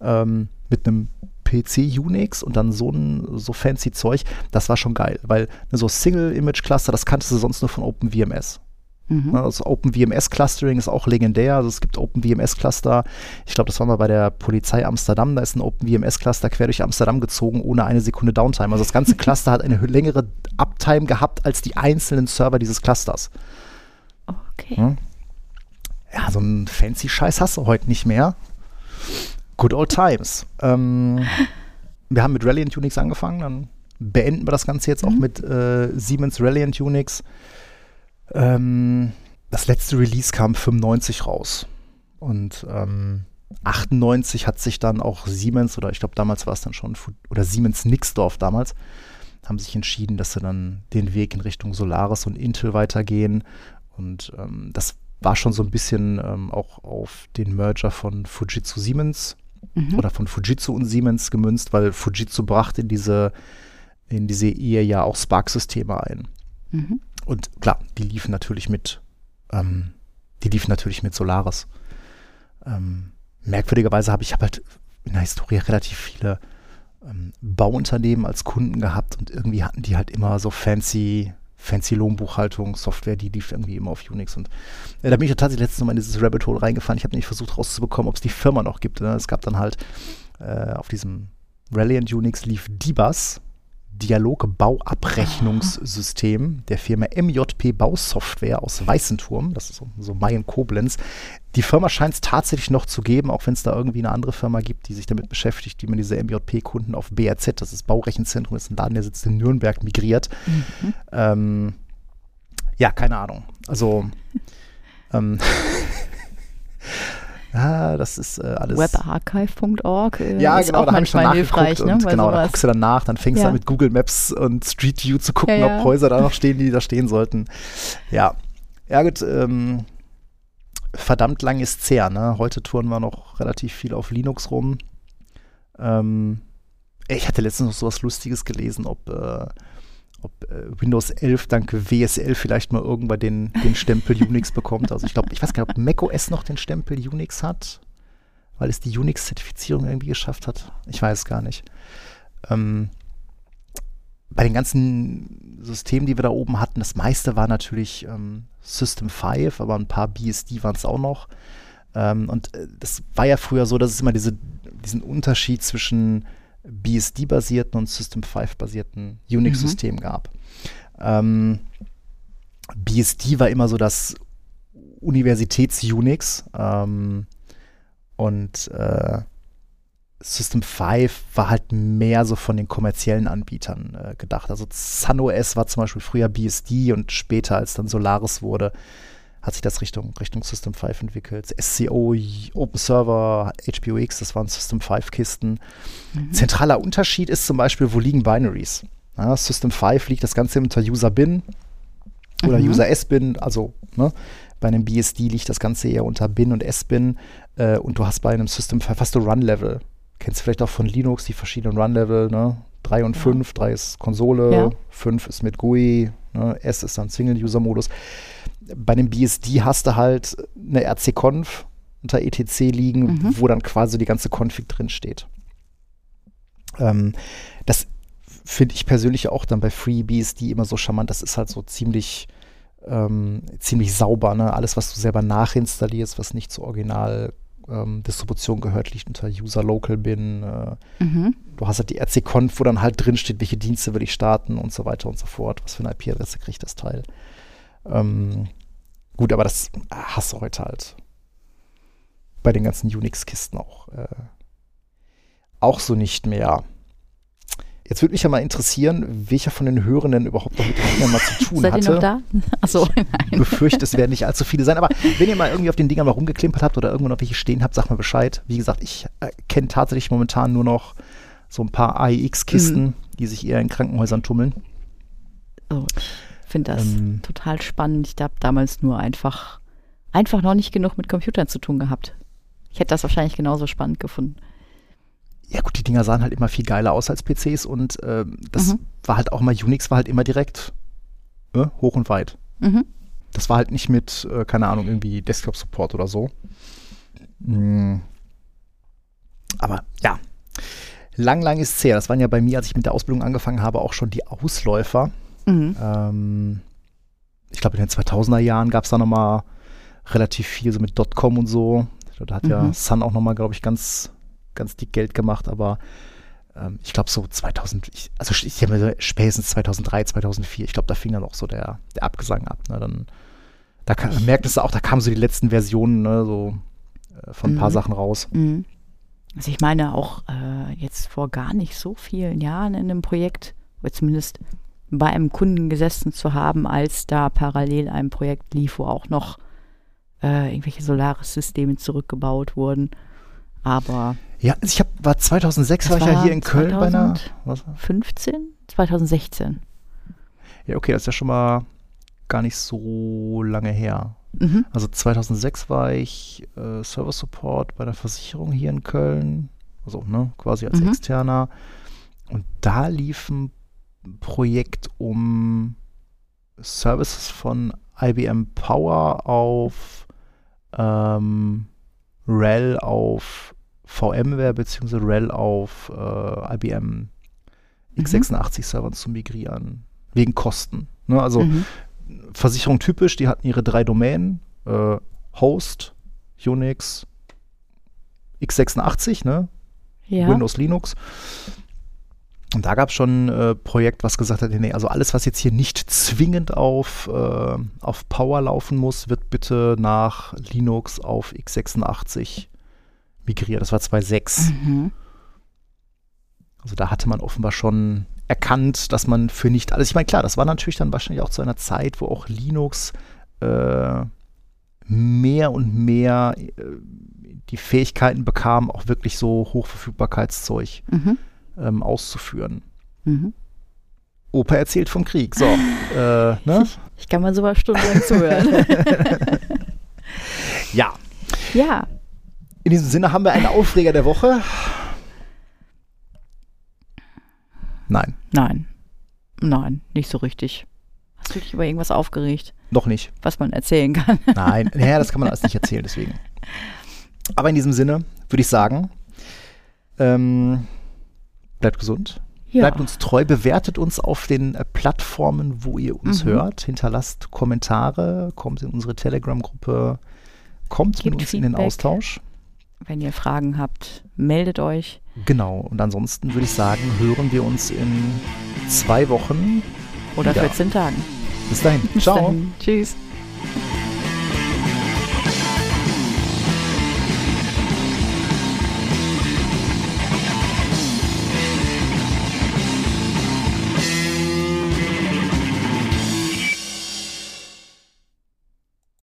ähm, mit einem PC Unix und dann so ein so fancy Zeug, das war schon geil, weil ne, so Single Image Cluster, das kanntest du sonst nur von OpenVMS. Mhm. Ne, Das OpenVMS Clustering ist auch legendär. Also es gibt OpenVMS Cluster. Ich glaube, das war mal bei der Polizei Amsterdam. Da ist ein OpenVMS Cluster quer durch Amsterdam gezogen, ohne eine Sekunde Downtime. Also das ganze Cluster hat eine längere Uptime gehabt als die einzelnen Server dieses Clusters. Okay. Hm? Ja, so ein fancy Scheiß hast du heute nicht mehr. Good old times. Ähm, wir haben mit Reliant Unix angefangen, dann beenden wir das Ganze jetzt auch Mhm. mit äh, Siemens Reliant Unix. Ähm, das letzte Release kam 95 raus. Und ähm, 98 hat sich dann auch Siemens, oder ich glaube damals war es dann schon, oder Siemens Nixdorf damals, haben sich entschieden, dass sie dann den Weg in Richtung Solaris und Intel weitergehen. Und ähm, das war schon so ein bisschen ähm, auch auf den Merger von Fujitsu Siemens Mhm. oder von Fujitsu und Siemens gemünzt, weil Fujitsu brachte in diese, in diese Ehe ja auch Spark-Systeme ein. Mhm. Und klar, die liefen natürlich mit, ähm, die liefen natürlich mit Solaris. Ähm, merkwürdigerweise habe ich hab halt in der Historie relativ viele ähm, Bauunternehmen als Kunden gehabt und irgendwie hatten die halt immer so fancy, fancy Lohnbuchhaltung, Software, die lief irgendwie immer auf Unix. Und äh, da bin ich tatsächlich letztens mal in dieses Rabbit Hole reingefahren. Ich habe nämlich versucht rauszubekommen, ob es die Firma noch gibt. Ne? Es gab dann halt äh, auf diesem Reliant Unix lief DBus, Dialog-Bauabrechnungssystem der Firma MJP Bausoftware aus Weißenturm. Das ist so, so Mayen Koblenz. Die Firma scheint es tatsächlich noch zu geben, auch wenn es da irgendwie eine andere Firma gibt, die sich damit beschäftigt, wie man diese MJP-Kunden auf BRZ, das ist Baurechenzentrum, das ist ein Laden, der sitzt in Nürnberg, migriert. Mhm. Ähm, ja, keine Ahnung. Also, ähm, ja, das ist äh, alles. Webarchive.org äh, Ja, ist genau, auch da habe ich schon manchmal nachgeguckt hilfreich, ne? genau, da sowas. guckst du dann nach, dann fängst du Ja. an mit Google Maps und Street View zu gucken, Ja, ja. ob Häuser da noch stehen, die da stehen sollten. Ja, ja gut, ähm, verdammt lang ist zäh, ne? Heute touren wir noch relativ viel auf Linux rum. Ähm, ich hatte letztens noch sowas Lustiges gelesen, ob, äh, ob äh, Windows 11 dank WSL vielleicht mal irgendwann den, den Stempel Unix bekommt. Also ich glaube, ich weiß gar nicht, ob macOS noch den Stempel Unix hat. weil es die Unix-Zertifizierung irgendwie geschafft hat. Ich weiß es gar nicht. Ähm, bei den ganzen Systemen, die wir da oben hatten, das meiste war natürlich ähm, System 5, aber ein paar BSD waren es auch noch. Ähm, und äh, das war ja früher so, dass es immer diese, diesen Unterschied zwischen BSD-basierten und System 5-basierten Unix-Systemen mhm. gab. Ähm, BSD war immer so das Universitäts-Unix ähm, und äh, System 5 war halt mehr so von den kommerziellen Anbietern äh, gedacht. Also SunOS war zum Beispiel früher BSD und später, als dann Solaris wurde, hat sich das Richtung, Richtung System 5 entwickelt. SCO, Open Server, HPUX, das waren System 5 Kisten. Mhm. Zentraler Unterschied ist zum Beispiel, wo liegen Binaries? Ja, System 5 liegt das Ganze unter User Bin oder mhm. User S-Bin, also ne, bei einem BSD liegt das Ganze eher unter Bin und S-Bin äh, und du hast bei einem System 5 hast du Run-Level kennst du vielleicht auch von Linux die verschiedenen Run-Level, ne? 3 und 5, ja. 3 ist Konsole, ja. 5 ist mit GUI, ne? S ist dann Single-User-Modus. Bei dem BSD hast du halt eine RC-Conf unter ETC liegen, mhm. wo dann quasi die ganze Config drin steht. Ähm, das finde ich persönlich auch dann bei FreeBSD immer so charmant. Das ist halt so ziemlich, ähm, ziemlich sauber. Ne? Alles, was du selber nachinstallierst, was nicht zu Original ähm, Distribution gehört, liegt unter User Local Bin. Äh, mhm. Du hast halt die RC-Conf, wo dann halt drin steht, welche Dienste will ich starten und so weiter und so fort. Was für eine IP-Adresse kriegt das Teil. Ähm, gut, aber das hast du heute halt bei den ganzen Unix-Kisten auch, äh, auch so nicht mehr. Jetzt würde mich ja mal interessieren, welcher von den Hörenden überhaupt noch mit den Dingern mal zu tun Seid hatte. Seid ihr noch da? Achso, nein. Ich befürchte, es werden nicht allzu viele sein. Aber wenn ihr mal irgendwie auf den Dingern mal rumgeklimpert habt oder irgendwo noch welche stehen habt, sagt mal Bescheid. Wie gesagt, ich äh, kenne tatsächlich momentan nur noch so ein paar AIX-Kisten, mhm. die sich eher in Krankenhäusern tummeln. Oh, finde das ähm, total spannend. Ich habe damals nur einfach, einfach noch nicht genug mit Computern zu tun gehabt. Ich hätte das wahrscheinlich genauso spannend gefunden ja gut, die Dinger sahen halt immer viel geiler aus als PCs und äh, das mhm. war halt auch mal, Unix war halt immer direkt äh, hoch und weit. Mhm. Das war halt nicht mit, äh, keine Ahnung, irgendwie Desktop-Support oder so. Mhm. Aber ja, lang, lang ist es her. Das waren ja bei mir, als ich mit der Ausbildung angefangen habe, auch schon die Ausläufer. Mhm. Ähm, ich glaube, in den 2000er Jahren gab es da nochmal relativ viel so mit Dotcom und so. Da hat ja mhm. Sun auch nochmal, glaube ich, ganz ganz dick Geld gemacht, aber ähm, ich glaube so 2000, ich, also ich habe spätestens 2003, 2004, ich glaube, da fing dann auch so der, der Abgesang ab. Ne? Dann, da kann, merktest du auch, da kamen so die letzten Versionen, ne, so äh, von ein paar mhm. Sachen raus. Mhm. Also ich meine auch äh, jetzt vor gar nicht so vielen Jahren in einem Projekt, oder zumindest bei einem Kunden gesessen zu haben, als da parallel ein Projekt lief, wo auch noch äh, irgendwelche Solaris-Systeme zurückgebaut wurden. Aber ja, ich hab, war 2006 war ich ja hier in Köln bei einer. Was? 15? 2016. Ja, okay, das ist ja schon mal gar nicht so lange her. Mhm. Also 2006 war ich äh, Service Support bei der Versicherung hier in Köln, also ne, quasi als mhm. Externer. Und da lief ein Projekt um Services von IBM Power auf ähm, RHEL auf VMware bzw. RHEL auf äh, IBM x86-Servern mhm. zu migrieren. Wegen Kosten. Ne? Also mhm. Versicherung typisch, die hatten ihre drei Domänen. Äh, Host, Unix, x86, ne? Ja. Windows, Linux. Und da gab es schon ein äh, Projekt, was gesagt hat, nee, also alles, was jetzt hier nicht zwingend auf, äh, auf Power laufen muss, wird bitte nach Linux auf x86 migriert. Das war 2006. Mhm. Also da hatte man offenbar schon erkannt, dass man für nicht alles, ich meine, klar, das war natürlich dann wahrscheinlich auch zu einer Zeit, wo auch Linux äh, mehr und mehr äh, die Fähigkeiten bekam, auch wirklich so Hochverfügbarkeitszeug mhm. Ähm, auszuführen. Mhm. Opa erzählt vom Krieg. So, äh, ne? ich, ich, kann mal sowas stundenlang zuhören. ja. Ja. In diesem Sinne haben wir einen Aufreger der Woche. Nein. Nein. Nein, nicht so richtig. Hast du dich über irgendwas aufgeregt? Noch nicht. Was man erzählen kann. Nein, naja, das kann man alles nicht erzählen, deswegen. Aber in diesem Sinne würde ich sagen, ähm, bleibt gesund. Ja. Bleibt uns treu, bewertet uns auf den äh, Plattformen, wo ihr uns Mhm. hört. Hinterlasst Kommentare, kommt in unsere Telegram-Gruppe, kommt mit Gebt uns in den Feedback. Austausch. Wenn ihr Fragen habt, meldet euch. Genau. Und ansonsten würde ich sagen, hören wir uns in zwei Wochen. Oder wieder. 14 Tagen. Bis dahin. Bis Ciao. dahin. Tschüss.